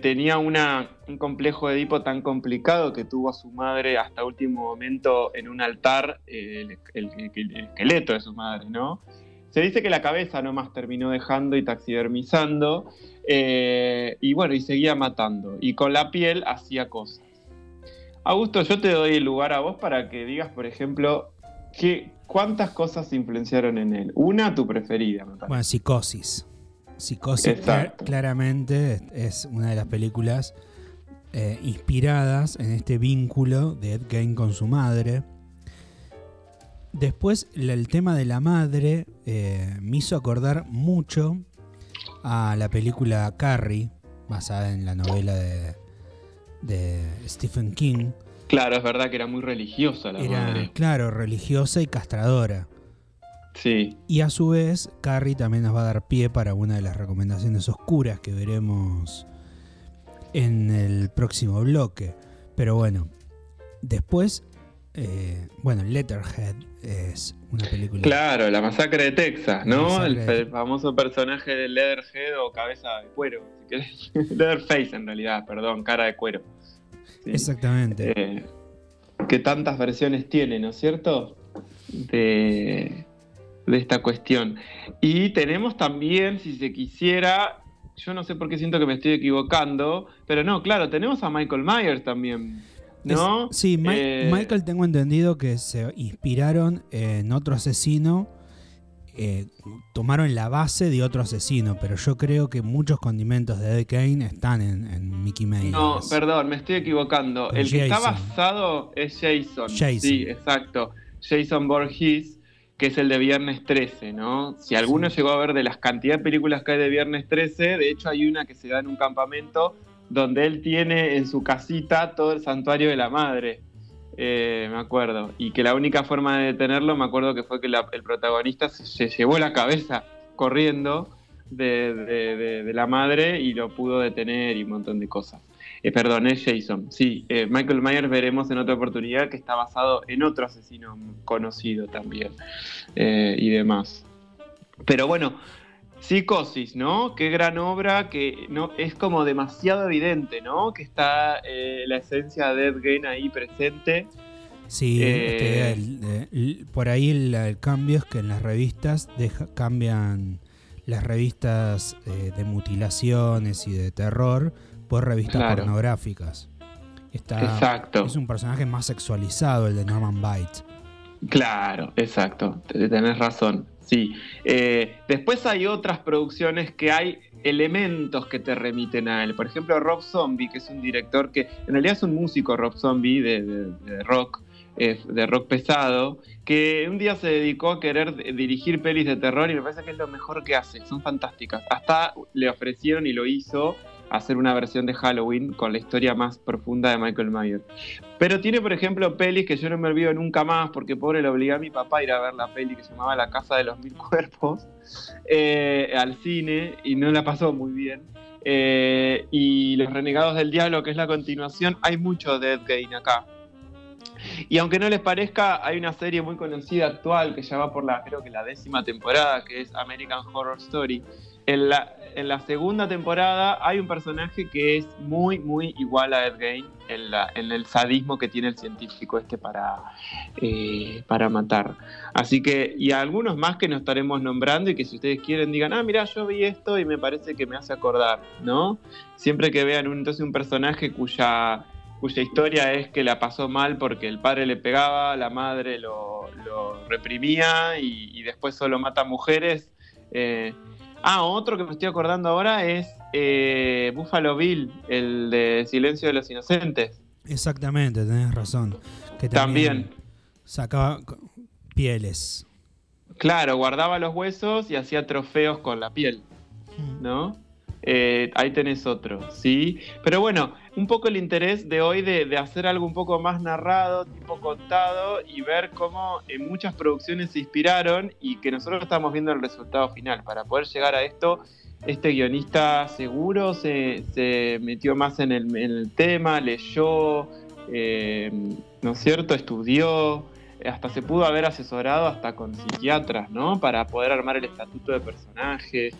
tenía un complejo de Edipo tan complicado que tuvo a su madre hasta último momento en un altar, el, esqueleto de su madre, ¿no? Se dice que la cabeza nomás terminó dejando y taxidermizando, eh, y bueno, y seguía matando, y con la piel hacía cosas. Augusto, yo te doy el lugar a vos para que digas, por ejemplo, que, cuántas cosas influenciaron en él. Una, tu preferida, me Bueno, Psicosis. Psicosis claramente es una de las películas eh, inspiradas en este vínculo de Ed Gein con su madre. Después el tema de la madre eh, me hizo acordar mucho a la película Carrie, basada en la novela de, de Stephen King. Claro, es verdad que era muy religiosa la madre. Claro, religiosa y castradora. Sí. Y a su vez, Carrie también nos va a dar pie para una de las recomendaciones oscuras que veremos en el próximo bloque. Pero bueno, después, eh, bueno, Letterhead es una película. Claro, la masacre de Texas, ¿no? El, famoso personaje de Leatherhead o cabeza de cuero, si querés. Leatherface en realidad, perdón, cara de cuero. Exactamente. Eh, que tantas versiones tiene, ¿no es cierto? De, de esta cuestión. Y tenemos también, si se quisiera, yo no sé por qué siento que me estoy equivocando, pero no, claro, tenemos a Michael Myers también. ¿No? sí, eh, Michael tengo entendido que se inspiraron en otro asesino eh, tomaron la base de otro asesino, pero yo creo que muchos condimentos de Ed Kane están en, Mickey Mouse. No, perdón, me estoy equivocando. el que está basado es Jason. Sí, exacto. Jason Borges, que es el de Viernes 13, ¿no? Si alguno llegó a ver de las cantidades de películas que hay de Viernes 13, de hecho hay una que se da en un campamento donde él tiene en su casita todo el santuario de la madre. Eh, me acuerdo. Y que la única forma de detenerlo, me acuerdo que fue que el protagonista se, llevó la cabeza corriendo de, la madre y lo pudo detener y un montón de cosas. Eh, perdón, es Jason. Sí, eh, Michael Myers veremos en otra oportunidad que está basado en otro asesino conocido también y demás. Pero bueno, Psicosis, ¿no? Qué gran obra que no es como demasiado evidente, ¿no? Que está eh, la esencia de Ed Gein ahí presente. Sí, este, eh, por ahí el, cambio es que en las revistas cambian las revistas eh, de mutilaciones y de terror por revistas pornográficas. exacto. Es un personaje más sexualizado el de Norman Bates. Claro, exacto. Tenés razón. Sí. Eh, después hay otras producciones que hay elementos que te remiten a él. Por ejemplo, Rob Zombie, que es un director que en realidad es un músico, Rob Zombie, de, rock, eh, de rock pesado, que un día se dedicó a querer dirigir pelis de terror y me parece que es lo mejor que hace. Son fantásticas. Hasta le ofrecieron y lo hizo hacer una versión de Halloween con la historia más profunda de Michael Myers. Pero tiene, por ejemplo, pelis que yo no me olvido nunca más, porque pobre le obligué a mi papá a ir a ver la peli que se llamaba La Casa de los Mil Cuerpos eh, al cine y no la pasó muy bien. Eh, y Los Renegados del Diablo, que es la continuación, hay mucho de Ed Gein acá. Y aunque no les parezca, hay una serie muy conocida actual que ya va por la, creo que la décima temporada, que es American Horror Story, en la, segunda temporada hay un personaje que es muy, muy igual a Ed Gein en, la, en el sadismo que tiene el científico este para, eh, para matar. Así que, y algunos más que nos estaremos nombrando y que si ustedes quieren digan, ah, mira, yo vi esto y me parece que me hace acordar, ¿no? Siempre que vean un, entonces un personaje cuya cuya historia es que la pasó mal porque el padre le pegaba, la madre lo, reprimía y, y, después solo mata mujeres, Eh, ah, otro que me estoy acordando ahora es eh, Buffalo Bill, el de Silencio de los Inocentes. Exactamente, tenés razón. Que También. Sacaba pieles. Claro, guardaba los huesos y hacía trofeos con la piel, ¿no? Eh, ahí tenés otro, ¿sí? Pero bueno, un poco el interés de hoy de, hacer algo un poco más narrado, tipo contado, y ver cómo en muchas producciones se inspiraron y que nosotros estamos viendo el resultado final. Para poder llegar a esto, este guionista seguro se, metió más en el, en el tema, leyó, eh, ¿no es cierto? Estudió, hasta se pudo haber asesorado hasta con psiquiatras, ¿no? Para poder armar el estatuto de personaje,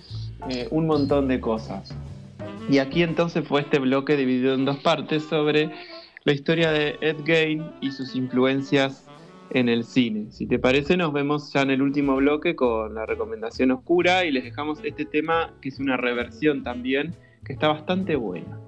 eh, un montón de cosas. Y aquí entonces fue este bloque dividido en dos partes sobre la historia de Ed Gein y sus influencias en el cine. Si te parece, nos vemos ya en el último bloque con la recomendación oscura y les dejamos este tema que es una reversión también, que está bastante buena.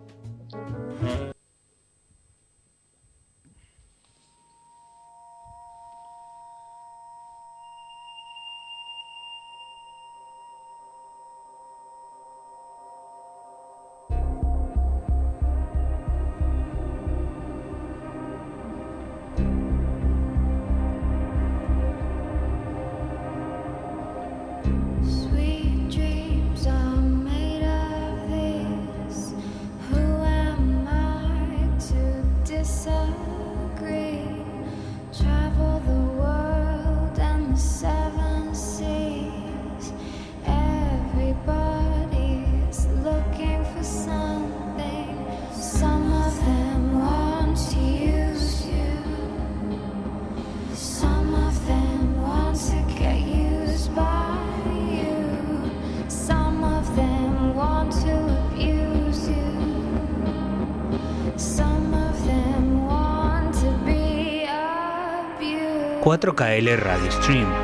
4KL Radio Stream.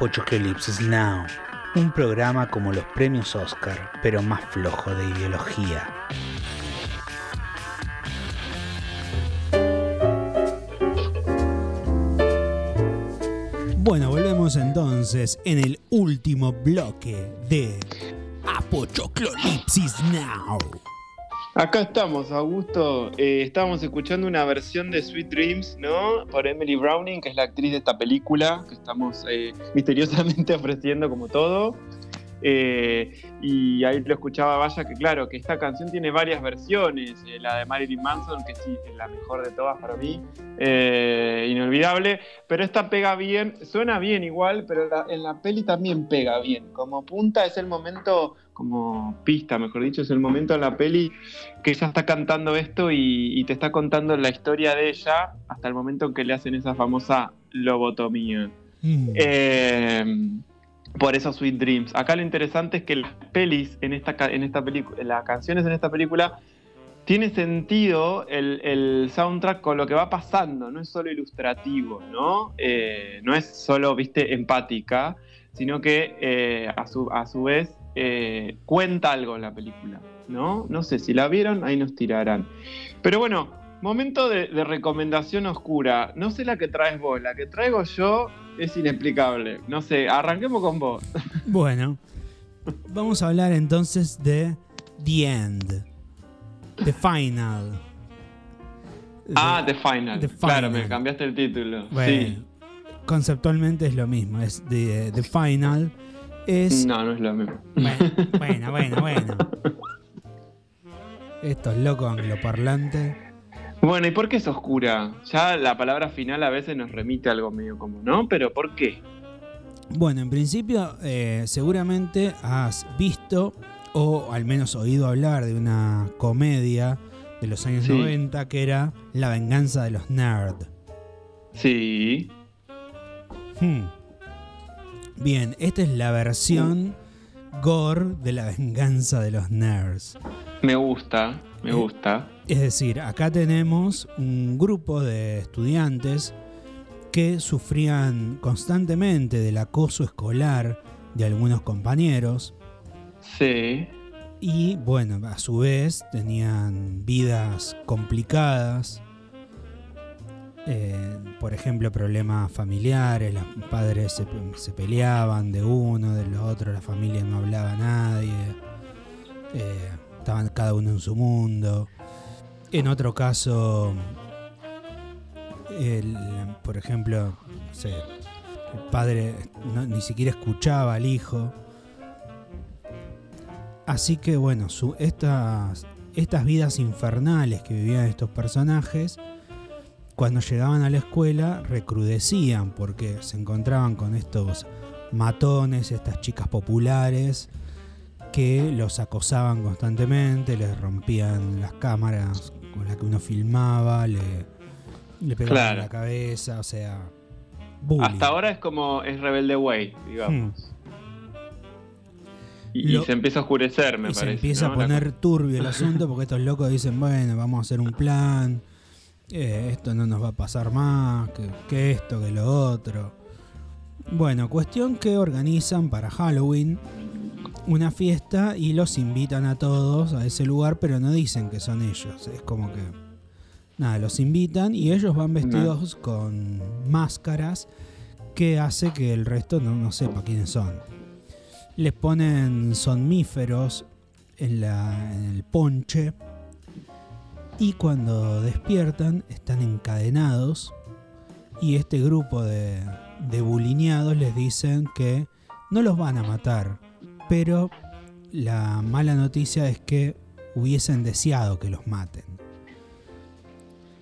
Apochocalypse Now, un programa como los premios Oscar, pero más flojo de ideología. Bueno, volvemos entonces en el último bloque de Apochoclolipsis Now. Acá estamos, Augusto. Eh, estábamos escuchando una versión de Sweet Dreams, ¿no? Por Emily Browning, que es la actriz de esta película, que estamos eh, misteriosamente ofreciendo como todo. Eh, y ahí lo escuchaba Vaya, que claro, que esta canción tiene varias versiones. Eh, la de Marilyn Manson, que sí, es la mejor de todas para mí, eh, inolvidable. Pero esta pega bien, suena bien igual, pero la- en la peli también pega bien. Como punta es el momento, como pista, mejor dicho, es el momento en la peli que ella está cantando esto y, y te está contando la historia de ella hasta el momento en que le hacen esa famosa lobotomía. Mm. Por eso Sweet Dreams. Acá lo interesante es que las pelis en esta, en esta película, las canciones en esta película, tiene sentido el, el soundtrack con lo que va pasando, no es solo ilustrativo, ¿no? Eh, no es solo, viste, empática, sino que eh, a, su, a su vez eh, cuenta algo en la película, ¿no? No sé si la vieron, ahí nos tirarán. Pero bueno, momento de, de recomendación oscura. No sé la que traes vos, la que traigo yo es inexplicable. No sé, arranquemos con vos. Bueno, vamos a hablar entonces de The End. The Final. Ah, The Final. The Claro, Final. me cambiaste el título. Bueno, Sí. conceptualmente es lo mismo. Es The, The Final. Es. No, no es lo mismo. Bueno, bueno, bueno, bueno. Estos locos angloparlantes. Bueno, ¿y por qué es oscura? Ya la palabra final a veces nos remite a algo medio como, ¿no? Pero ¿por qué? Bueno, en principio, eh, seguramente has visto o al menos oído hablar de una comedia de los años Sí. 90 que era La venganza de los nerds. Sí. Hmm. Bien, esta es la versión gore de La venganza de los nerds. Me gusta, me Eh, gusta. Es decir, acá tenemos un grupo de estudiantes que sufrían constantemente del acoso escolar de algunos compañeros Sí. y bueno, a su vez tenían vidas complicadas, eh, por ejemplo problemas familiares, los padres se, se peleaban de uno, del otro, la familia no hablaba a nadie, eh, estaban cada uno en su mundo. En otro caso, el- por ejemplo, el padre ni siquiera escuchaba al hijo. Así que bueno, estas, estas vidas infernales que vivían estos personajes, cuando llegaban a la escuela recrudecían porque se encontraban con estos matones, estas chicas populares que los acosaban constantemente, les rompían las cámaras con las que uno filmaba, le, le pegaban Claro. la cabeza, o sea, bullying. Hasta ahora es como es Rebelde Way, digamos. Hmm. Y, se empieza a oscurecer, me y se parece. empieza ¿no? a La poner turbio el asunto porque estos locos dicen, bueno, vamos a hacer un plan, eh, esto no nos va a pasar más, que, que esto, que lo otro. Bueno, cuestión que organizan para Halloween una fiesta y los invitan a todos a ese lugar, pero no dicen que son ellos. Es como que, nada, los invitan y ellos van vestidos con máscaras que hace que el resto no, no sepa quiénes son. Les ponen somníferos en, la, en el ponche y cuando despiertan están encadenados y este grupo de, de bulineados les dicen que no los van a matar, pero la mala noticia es que hubiesen deseado que los maten.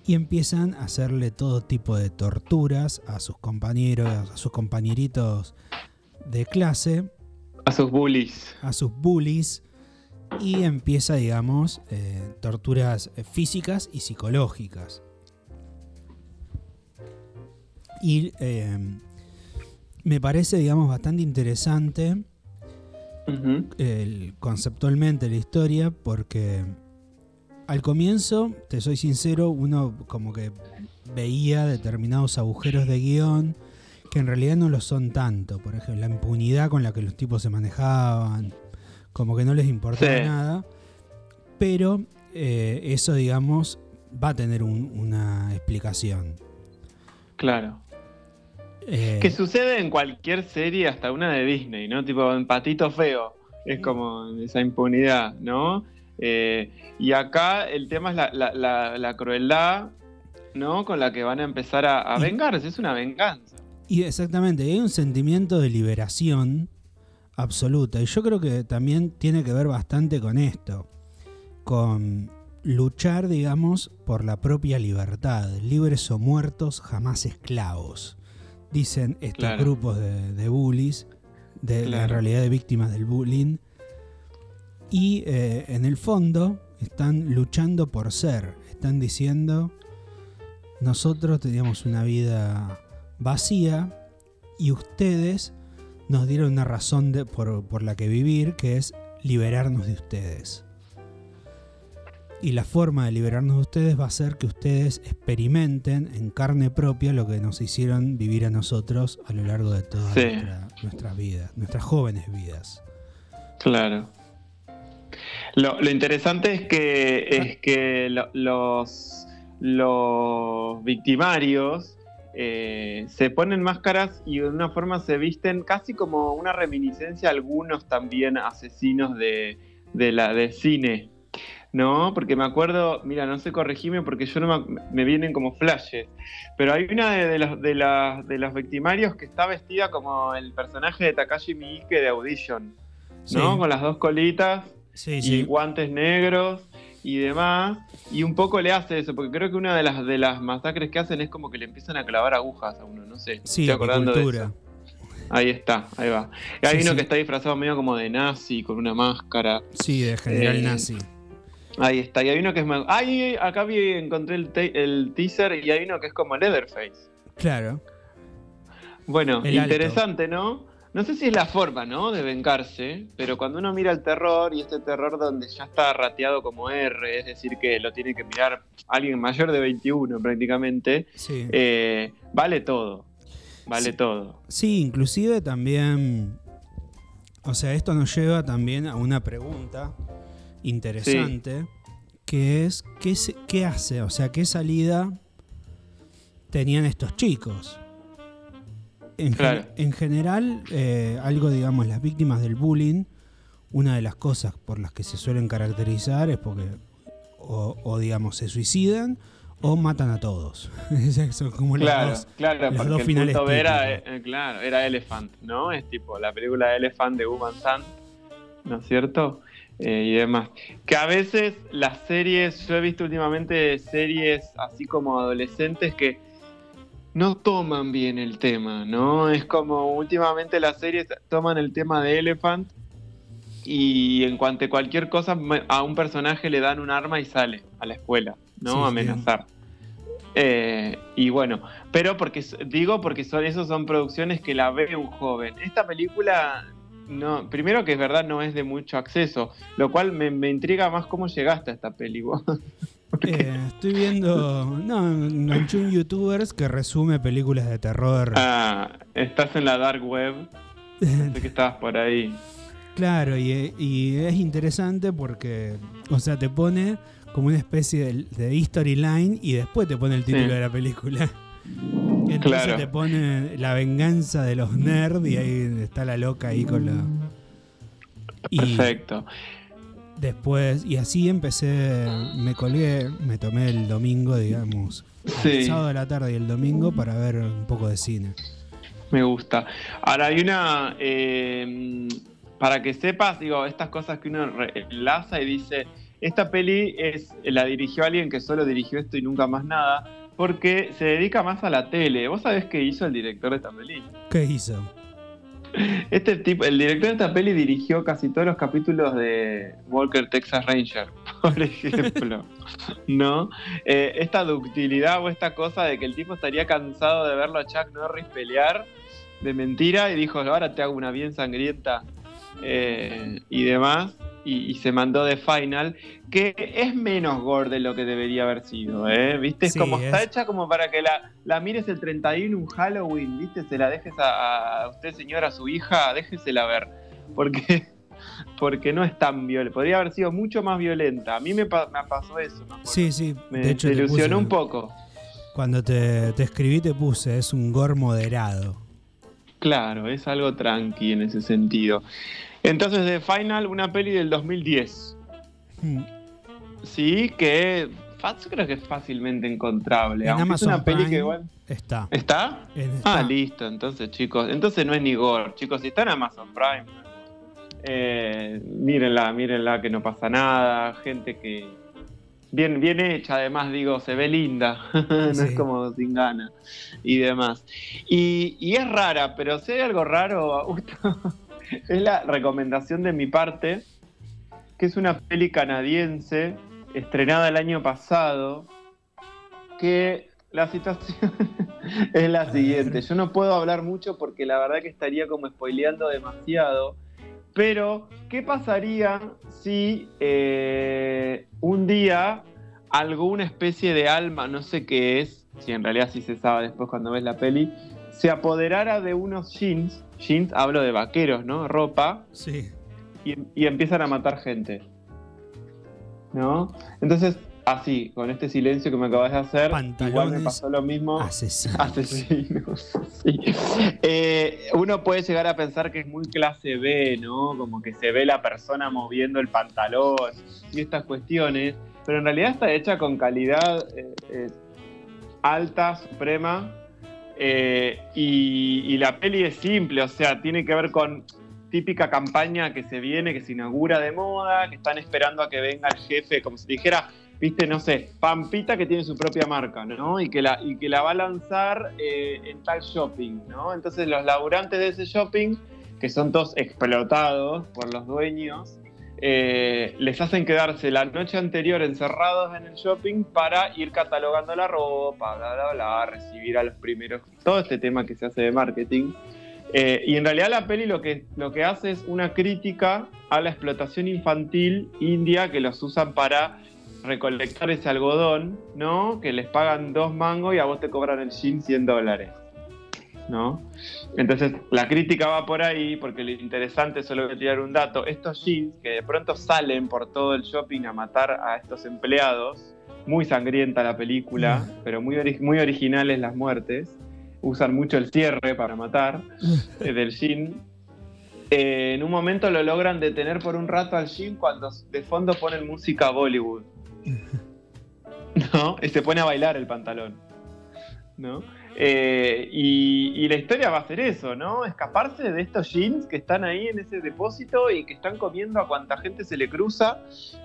Y empiezan a hacerle todo tipo de torturas a sus compañeros, a sus compañeritos de clase, A sus bullies. a sus bullies y empieza, digamos, eh, torturas eh, físicas y psicológicas. Y eh, me parece, digamos, bastante interesante El- conceptualmente la historia porque al comienzo, te soy sincero, uno como que veía determinados agujeros de guion que en realidad no lo son tanto. Por ejemplo, la impunidad con la que los tipos se manejaban, como que no les importaba Sí. nada. Pero eh, eso, digamos, va a tener un- una explicación. Claro. Eh, Que sucede en cualquier serie, hasta una de Disney, ¿no? Tipo en Patito Feo. Es como esa impunidad, ¿no? Eh, y acá el tema es la, la- la- la crueldad, ¿no? Con la que van a empezar a, a Y- vengarse. Es una venganza. Y exactamente, hay un sentimiento de liberación absoluta. Y yo creo que también tiene que ver bastante con esto. Con luchar, digamos, por la propia libertad. Libres o muertos, jamás esclavos. Dicen estos Claro. grupos de, de bullies, de, Claro. en realidad de víctimas del bullying. Y eh, en el fondo están luchando por ser. Están diciendo, nosotros teníamos una vida vacía y ustedes nos dieron una razón de- por, por la que vivir, que es liberarnos de ustedes. Y la forma de liberarnos de ustedes va a ser que ustedes experimenten en carne propia lo que nos hicieron vivir a nosotros a lo largo de toda Sí. nuestra, nuestras vidas, nuestras jóvenes vidas. Claro. Lo, lo interesante es que, es que lo- los, los victimarios eh, se ponen máscaras y de una forma se visten casi como una reminiscencia a algunos también asesinos de, de la, de cine. ¿No? Porque me acuerdo, mira, no sé corregime porque yo no me, me vienen como flashes, pero hay una de, de los, de, las- de los victimarios que está vestida como el personaje de Takashi Miike de Audition. ¿no? Sí. Con las dos colitas Sí, y sí. guantes negros y demás. Y un poco le hace eso, porque creo que una de las, de las masacres que hacen es como que le empiezan a clavar agujas a uno, no sé. Sí, estoy acordando de apicultura. eso. Ahí está, ahí va. Hay Sí, uno sí. que está disfrazado medio como de nazi, con una máscara. Sí, de general Eh, nazi. Ahí está. Y hay uno que es más. Ay, acá vi, encontré el, te- el teaser y hay uno que es como Leatherface. Claro. Bueno, El alto. interesante, ¿no? No sé si es la forma, ¿no? De vengarse, pero cuando uno mira el terror y este terror donde ya está rateado como R, es decir, que lo tiene que mirar alguien mayor de 21 prácticamente, Sí. eh, vale todo. Vale Sí. todo. Sí, inclusive también, o sea, esto nos lleva también a una pregunta interesante, que es, ¿qué, ¿qué hace? O sea, ¿qué salida tenían estos chicos? En, gen- Claro. en general, eh, algo, digamos, las víctimas del bullying, una de las cosas por las que se suelen caracterizar es porque o, o, digamos, se suicidan o matan a todos. Son como Claro, dos. claro, los dos el finales punto B era, eh, claro, era Elephant, ¿no? Es tipo la película Elephant de Woman Sand, ¿no es cierto? Eh, y demás. Que a veces las series, yo he visto últimamente series así como adolescentes que no toman bien el tema, ¿no? Es como últimamente las series toman el tema de Elephant y en cuanto a cualquier cosa a un personaje le dan un arma y sale a la escuela, ¿no? Sí. amenazar. Eh, y bueno, pero porque digo porque son esos son producciones que la ve un joven. Esta película no, primero que es verdad no es de mucho acceso, lo cual me, me intriga más cómo llegaste a esta peli. vos. Eh, estoy viendo. No, enganché un youtubers que resume películas de terror. ah, estás en la dark web, sé que estabas por ahí. claro, y, y es interesante porque, o sea, te pone como una especie de, de history line y después te pone el título Sí. de la película. Entonces Claro. te pone la venganza de los nerds y ahí está la loca ahí con la. Y Perfecto. después, y así empecé, me colgué, me tomé el domingo, digamos, el Sí. sábado de la tarde y el domingo para ver un poco de cine. Me gusta. Ahora hay una, eh, para que sepas, digo, estas cosas que uno enlaza y dice, esta peli es la dirigió alguien que solo dirigió esto y nunca más nada, porque se dedica más a la tele. ¿Vos sabés qué hizo el director de esta peli? ¿Qué hizo? Este tipo, el director de esta peli dirigió casi todos los capítulos de Walker Texas Ranger, por ejemplo. ¿No? Eh, esta ductilidad o esta cosa de que el tipo estaría cansado de verlo a Chuck Norris pelear de mentira y dijo, ahora te hago una bien sangrienta eh, y demás. Y, y se mandó de Final, que es menos gore de lo que debería haber sido, ¿eh? ¿Viste? Es Sí, como está es- hecha como para que la, la mires el 31 un Halloween, ¿viste? Se la dejes a, a usted, señora, a su hija, déjesela ver. Porque, porque no es tan violenta. Podría haber sido mucho más violenta. A mí me, pa- me pasó eso. me. Sí, sí. Me de hecho, puse- un poco. Cuando te, te escribí te puse, es un gore moderado. Claro, es algo tranqui en ese sentido. Entonces, The Final, una peli del 2010. Mm. Sí, que yo creo que es fácilmente encontrable. En Amazon es una peli Prime que igual. Está. ¿Está? Ah, listo, entonces chicos. Entonces no es ni gore. Chicos, si está en Amazon Prime, eh, mírenla, mírenla que no pasa nada. Gente que. Bien, bien hecha, además, digo, se ve linda. no Sí. es como sin gana. Y demás. Y, y es rara, pero si hay algo raro, Augusto, es la recomendación de mi parte, que es una peli canadiense estrenada el año pasado, que la situación es la siguiente. Yo no puedo hablar mucho porque la verdad que estaría como spoileando demasiado. Pero, ¿qué pasaría si eh, un día alguna especie de alma, no sé qué es, si en realidad sí se sabe después cuando ves la peli, se apoderara de unos jeans, jeans, hablo de vaqueros, ¿no? Ropa, Sí. y, y empiezan a matar gente. ¿No? Entonces, así, con este silencio que me acabas de hacer, igual me Pantalones pasó lo mismo. Asesino. Asesinos. sí. Eh, uno puede llegar a pensar que es muy clase B, ¿no? Como que se ve la persona moviendo el pantalón y estas cuestiones, pero en realidad está hecha con calidad eh, eh, alta, suprema, eh, y, la peli es simple, o sea, tiene que ver con típica campaña que se viene, que se inaugura de moda, que están esperando a que venga el jefe, como si dijera, viste, no sé, Pampita que tiene su propia marca, ¿no? Y que la, y que la va a lanzar eh, en tal shopping, ¿no? Entonces los laburantes de ese shopping, que son todos explotados por los dueños, eh, les hacen quedarse la noche anterior encerrados en el shopping para ir catalogando la ropa, bla, bla, bla, recibir a los primeros, todo este tema que se hace de marketing. Eh, y en realidad la peli lo que, lo que hace es una crítica a la explotación infantil india que los usan para recolectar ese algodón, ¿no? Que les pagan dos mangos y a vos te cobran el jean 100 dólares, ¿no? Entonces la crítica va por ahí porque lo interesante, solo voy a tirar un dato, estos jeans que de pronto salen por todo el shopping a matar a estos empleados, muy sangrienta la película, pero muy, ori- muy originales las muertes, usan mucho el cierre para matar eh, del jean. Eh, en un momento lo logran detener por un rato al jean cuando de fondo ponen música Bollywood. ¿No? Y se pone a bailar el pantalón. ¿No? Eh, y, y la historia va a ser eso, ¿no? Escaparse de estos jeans que están ahí en ese depósito y que están comiendo a cuanta gente se le cruza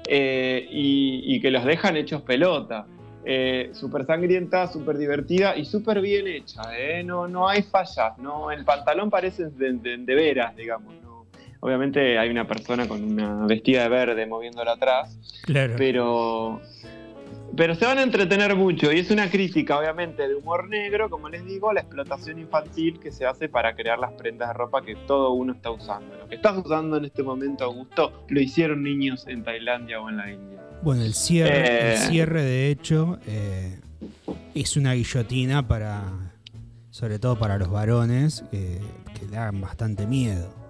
eh, y, y que los dejan hechos pelota. Eh, súper sangrienta, súper divertida y súper bien hecha, ¿eh? No, no hay fallas, ¿no? El pantalón parece de, de- de veras, digamos, ¿no? Obviamente hay una persona con una vestida de verde moviéndola atrás, Claro. pero, pero se van a entretener mucho y es una crítica, obviamente, de humor negro, como les digo, la explotación infantil que se hace para crear las prendas de ropa que todo uno está usando. Lo que estás usando en este momento, Augusto, lo hicieron niños en Tailandia o en la India. Bueno, el cierre, Eh. el cierre de hecho, eh, es una guillotina para, sobre todo para los varones, eh, que le hagan bastante miedo.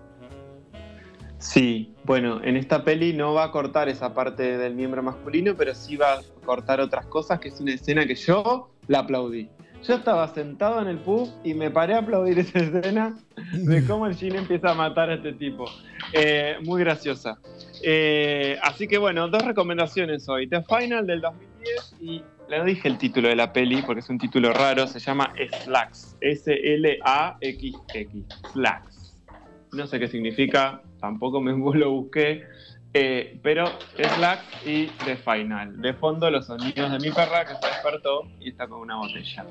Sí, bueno, en esta peli no va a cortar esa parte del miembro masculino, pero sí va a cortar otras cosas, que es una escena que yo la aplaudí. Yo estaba sentado en el pub y me paré a aplaudir esa escena de cómo el Jin empieza a matar a este tipo. Eh, muy graciosa. Eh, así que bueno, dos recomendaciones hoy. The Final del 2010 y le dije el título de la peli porque es un título raro, se llama Slacks. S-L-A-X-X. Slacks. No sé qué significa, tampoco me lo busqué. eh, pero Slacks y The Final. De fondo los sonidos de mi perra que se despertó y está con una botella.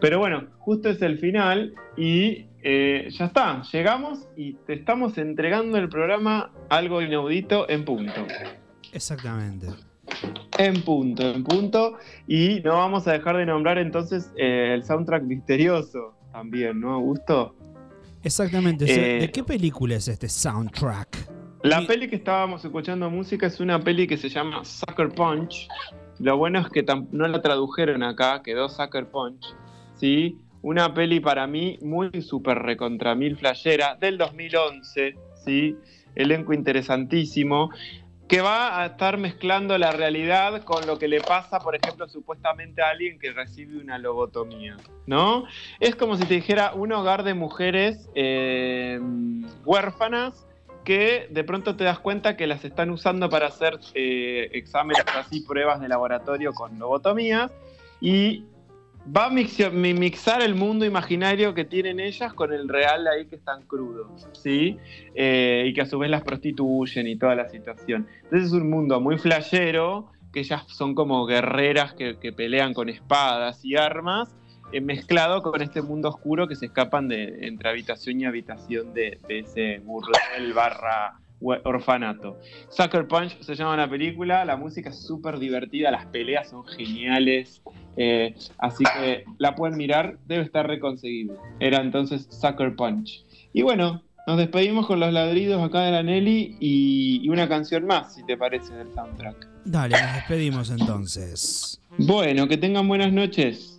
Pero bueno, justo es el final y eh, ya está, llegamos y te estamos entregando el programa algo inaudito en punto. Exactamente. En punto, en punto. Y no vamos a dejar de nombrar entonces eh, el soundtrack misterioso también, ¿no, Augusto? Exactamente. o sea, Eh, ¿De qué película es este soundtrack? La peli que estábamos escuchando música es una peli que se llama Sucker Punch. Lo bueno es que no la tradujeron acá, quedó Sucker Punch. ¿sí? Una peli para mí muy super recontra mil flashera del 2011. ¿sí? Elenco interesantísimo. Que va a estar mezclando la realidad con lo que le pasa, por ejemplo, supuestamente a alguien que recibe una lobotomía. ¿No? Es como si te dijera un hogar de mujeres eh, huérfanas que de pronto te das cuenta que las están usando para hacer eh, exámenes así, pruebas de laboratorio con lobotomías y va a mixio- mi- mixar el mundo imaginario que tienen ellas con el real ahí que están crudos, ¿sí? Eh, y que a su vez las prostituyen y toda la situación. Entonces es un mundo muy flashero, que ellas son como guerreras que, que pelean con espadas y armas, eh, mezclado con este mundo oscuro que se escapan de entre habitación y habitación de, de ese burdel barra orfanato. Sucker Punch se llama la película, la música es súper divertida, las peleas son geniales, eh, así que la pueden mirar, debe estar reconseguible. Era entonces Sucker Punch. Y bueno, nos despedimos con los ladridos acá de la Nelly y, y una canción más, si te parece, del soundtrack. Dale, nos despedimos entonces. Bueno, que tengan buenas noches.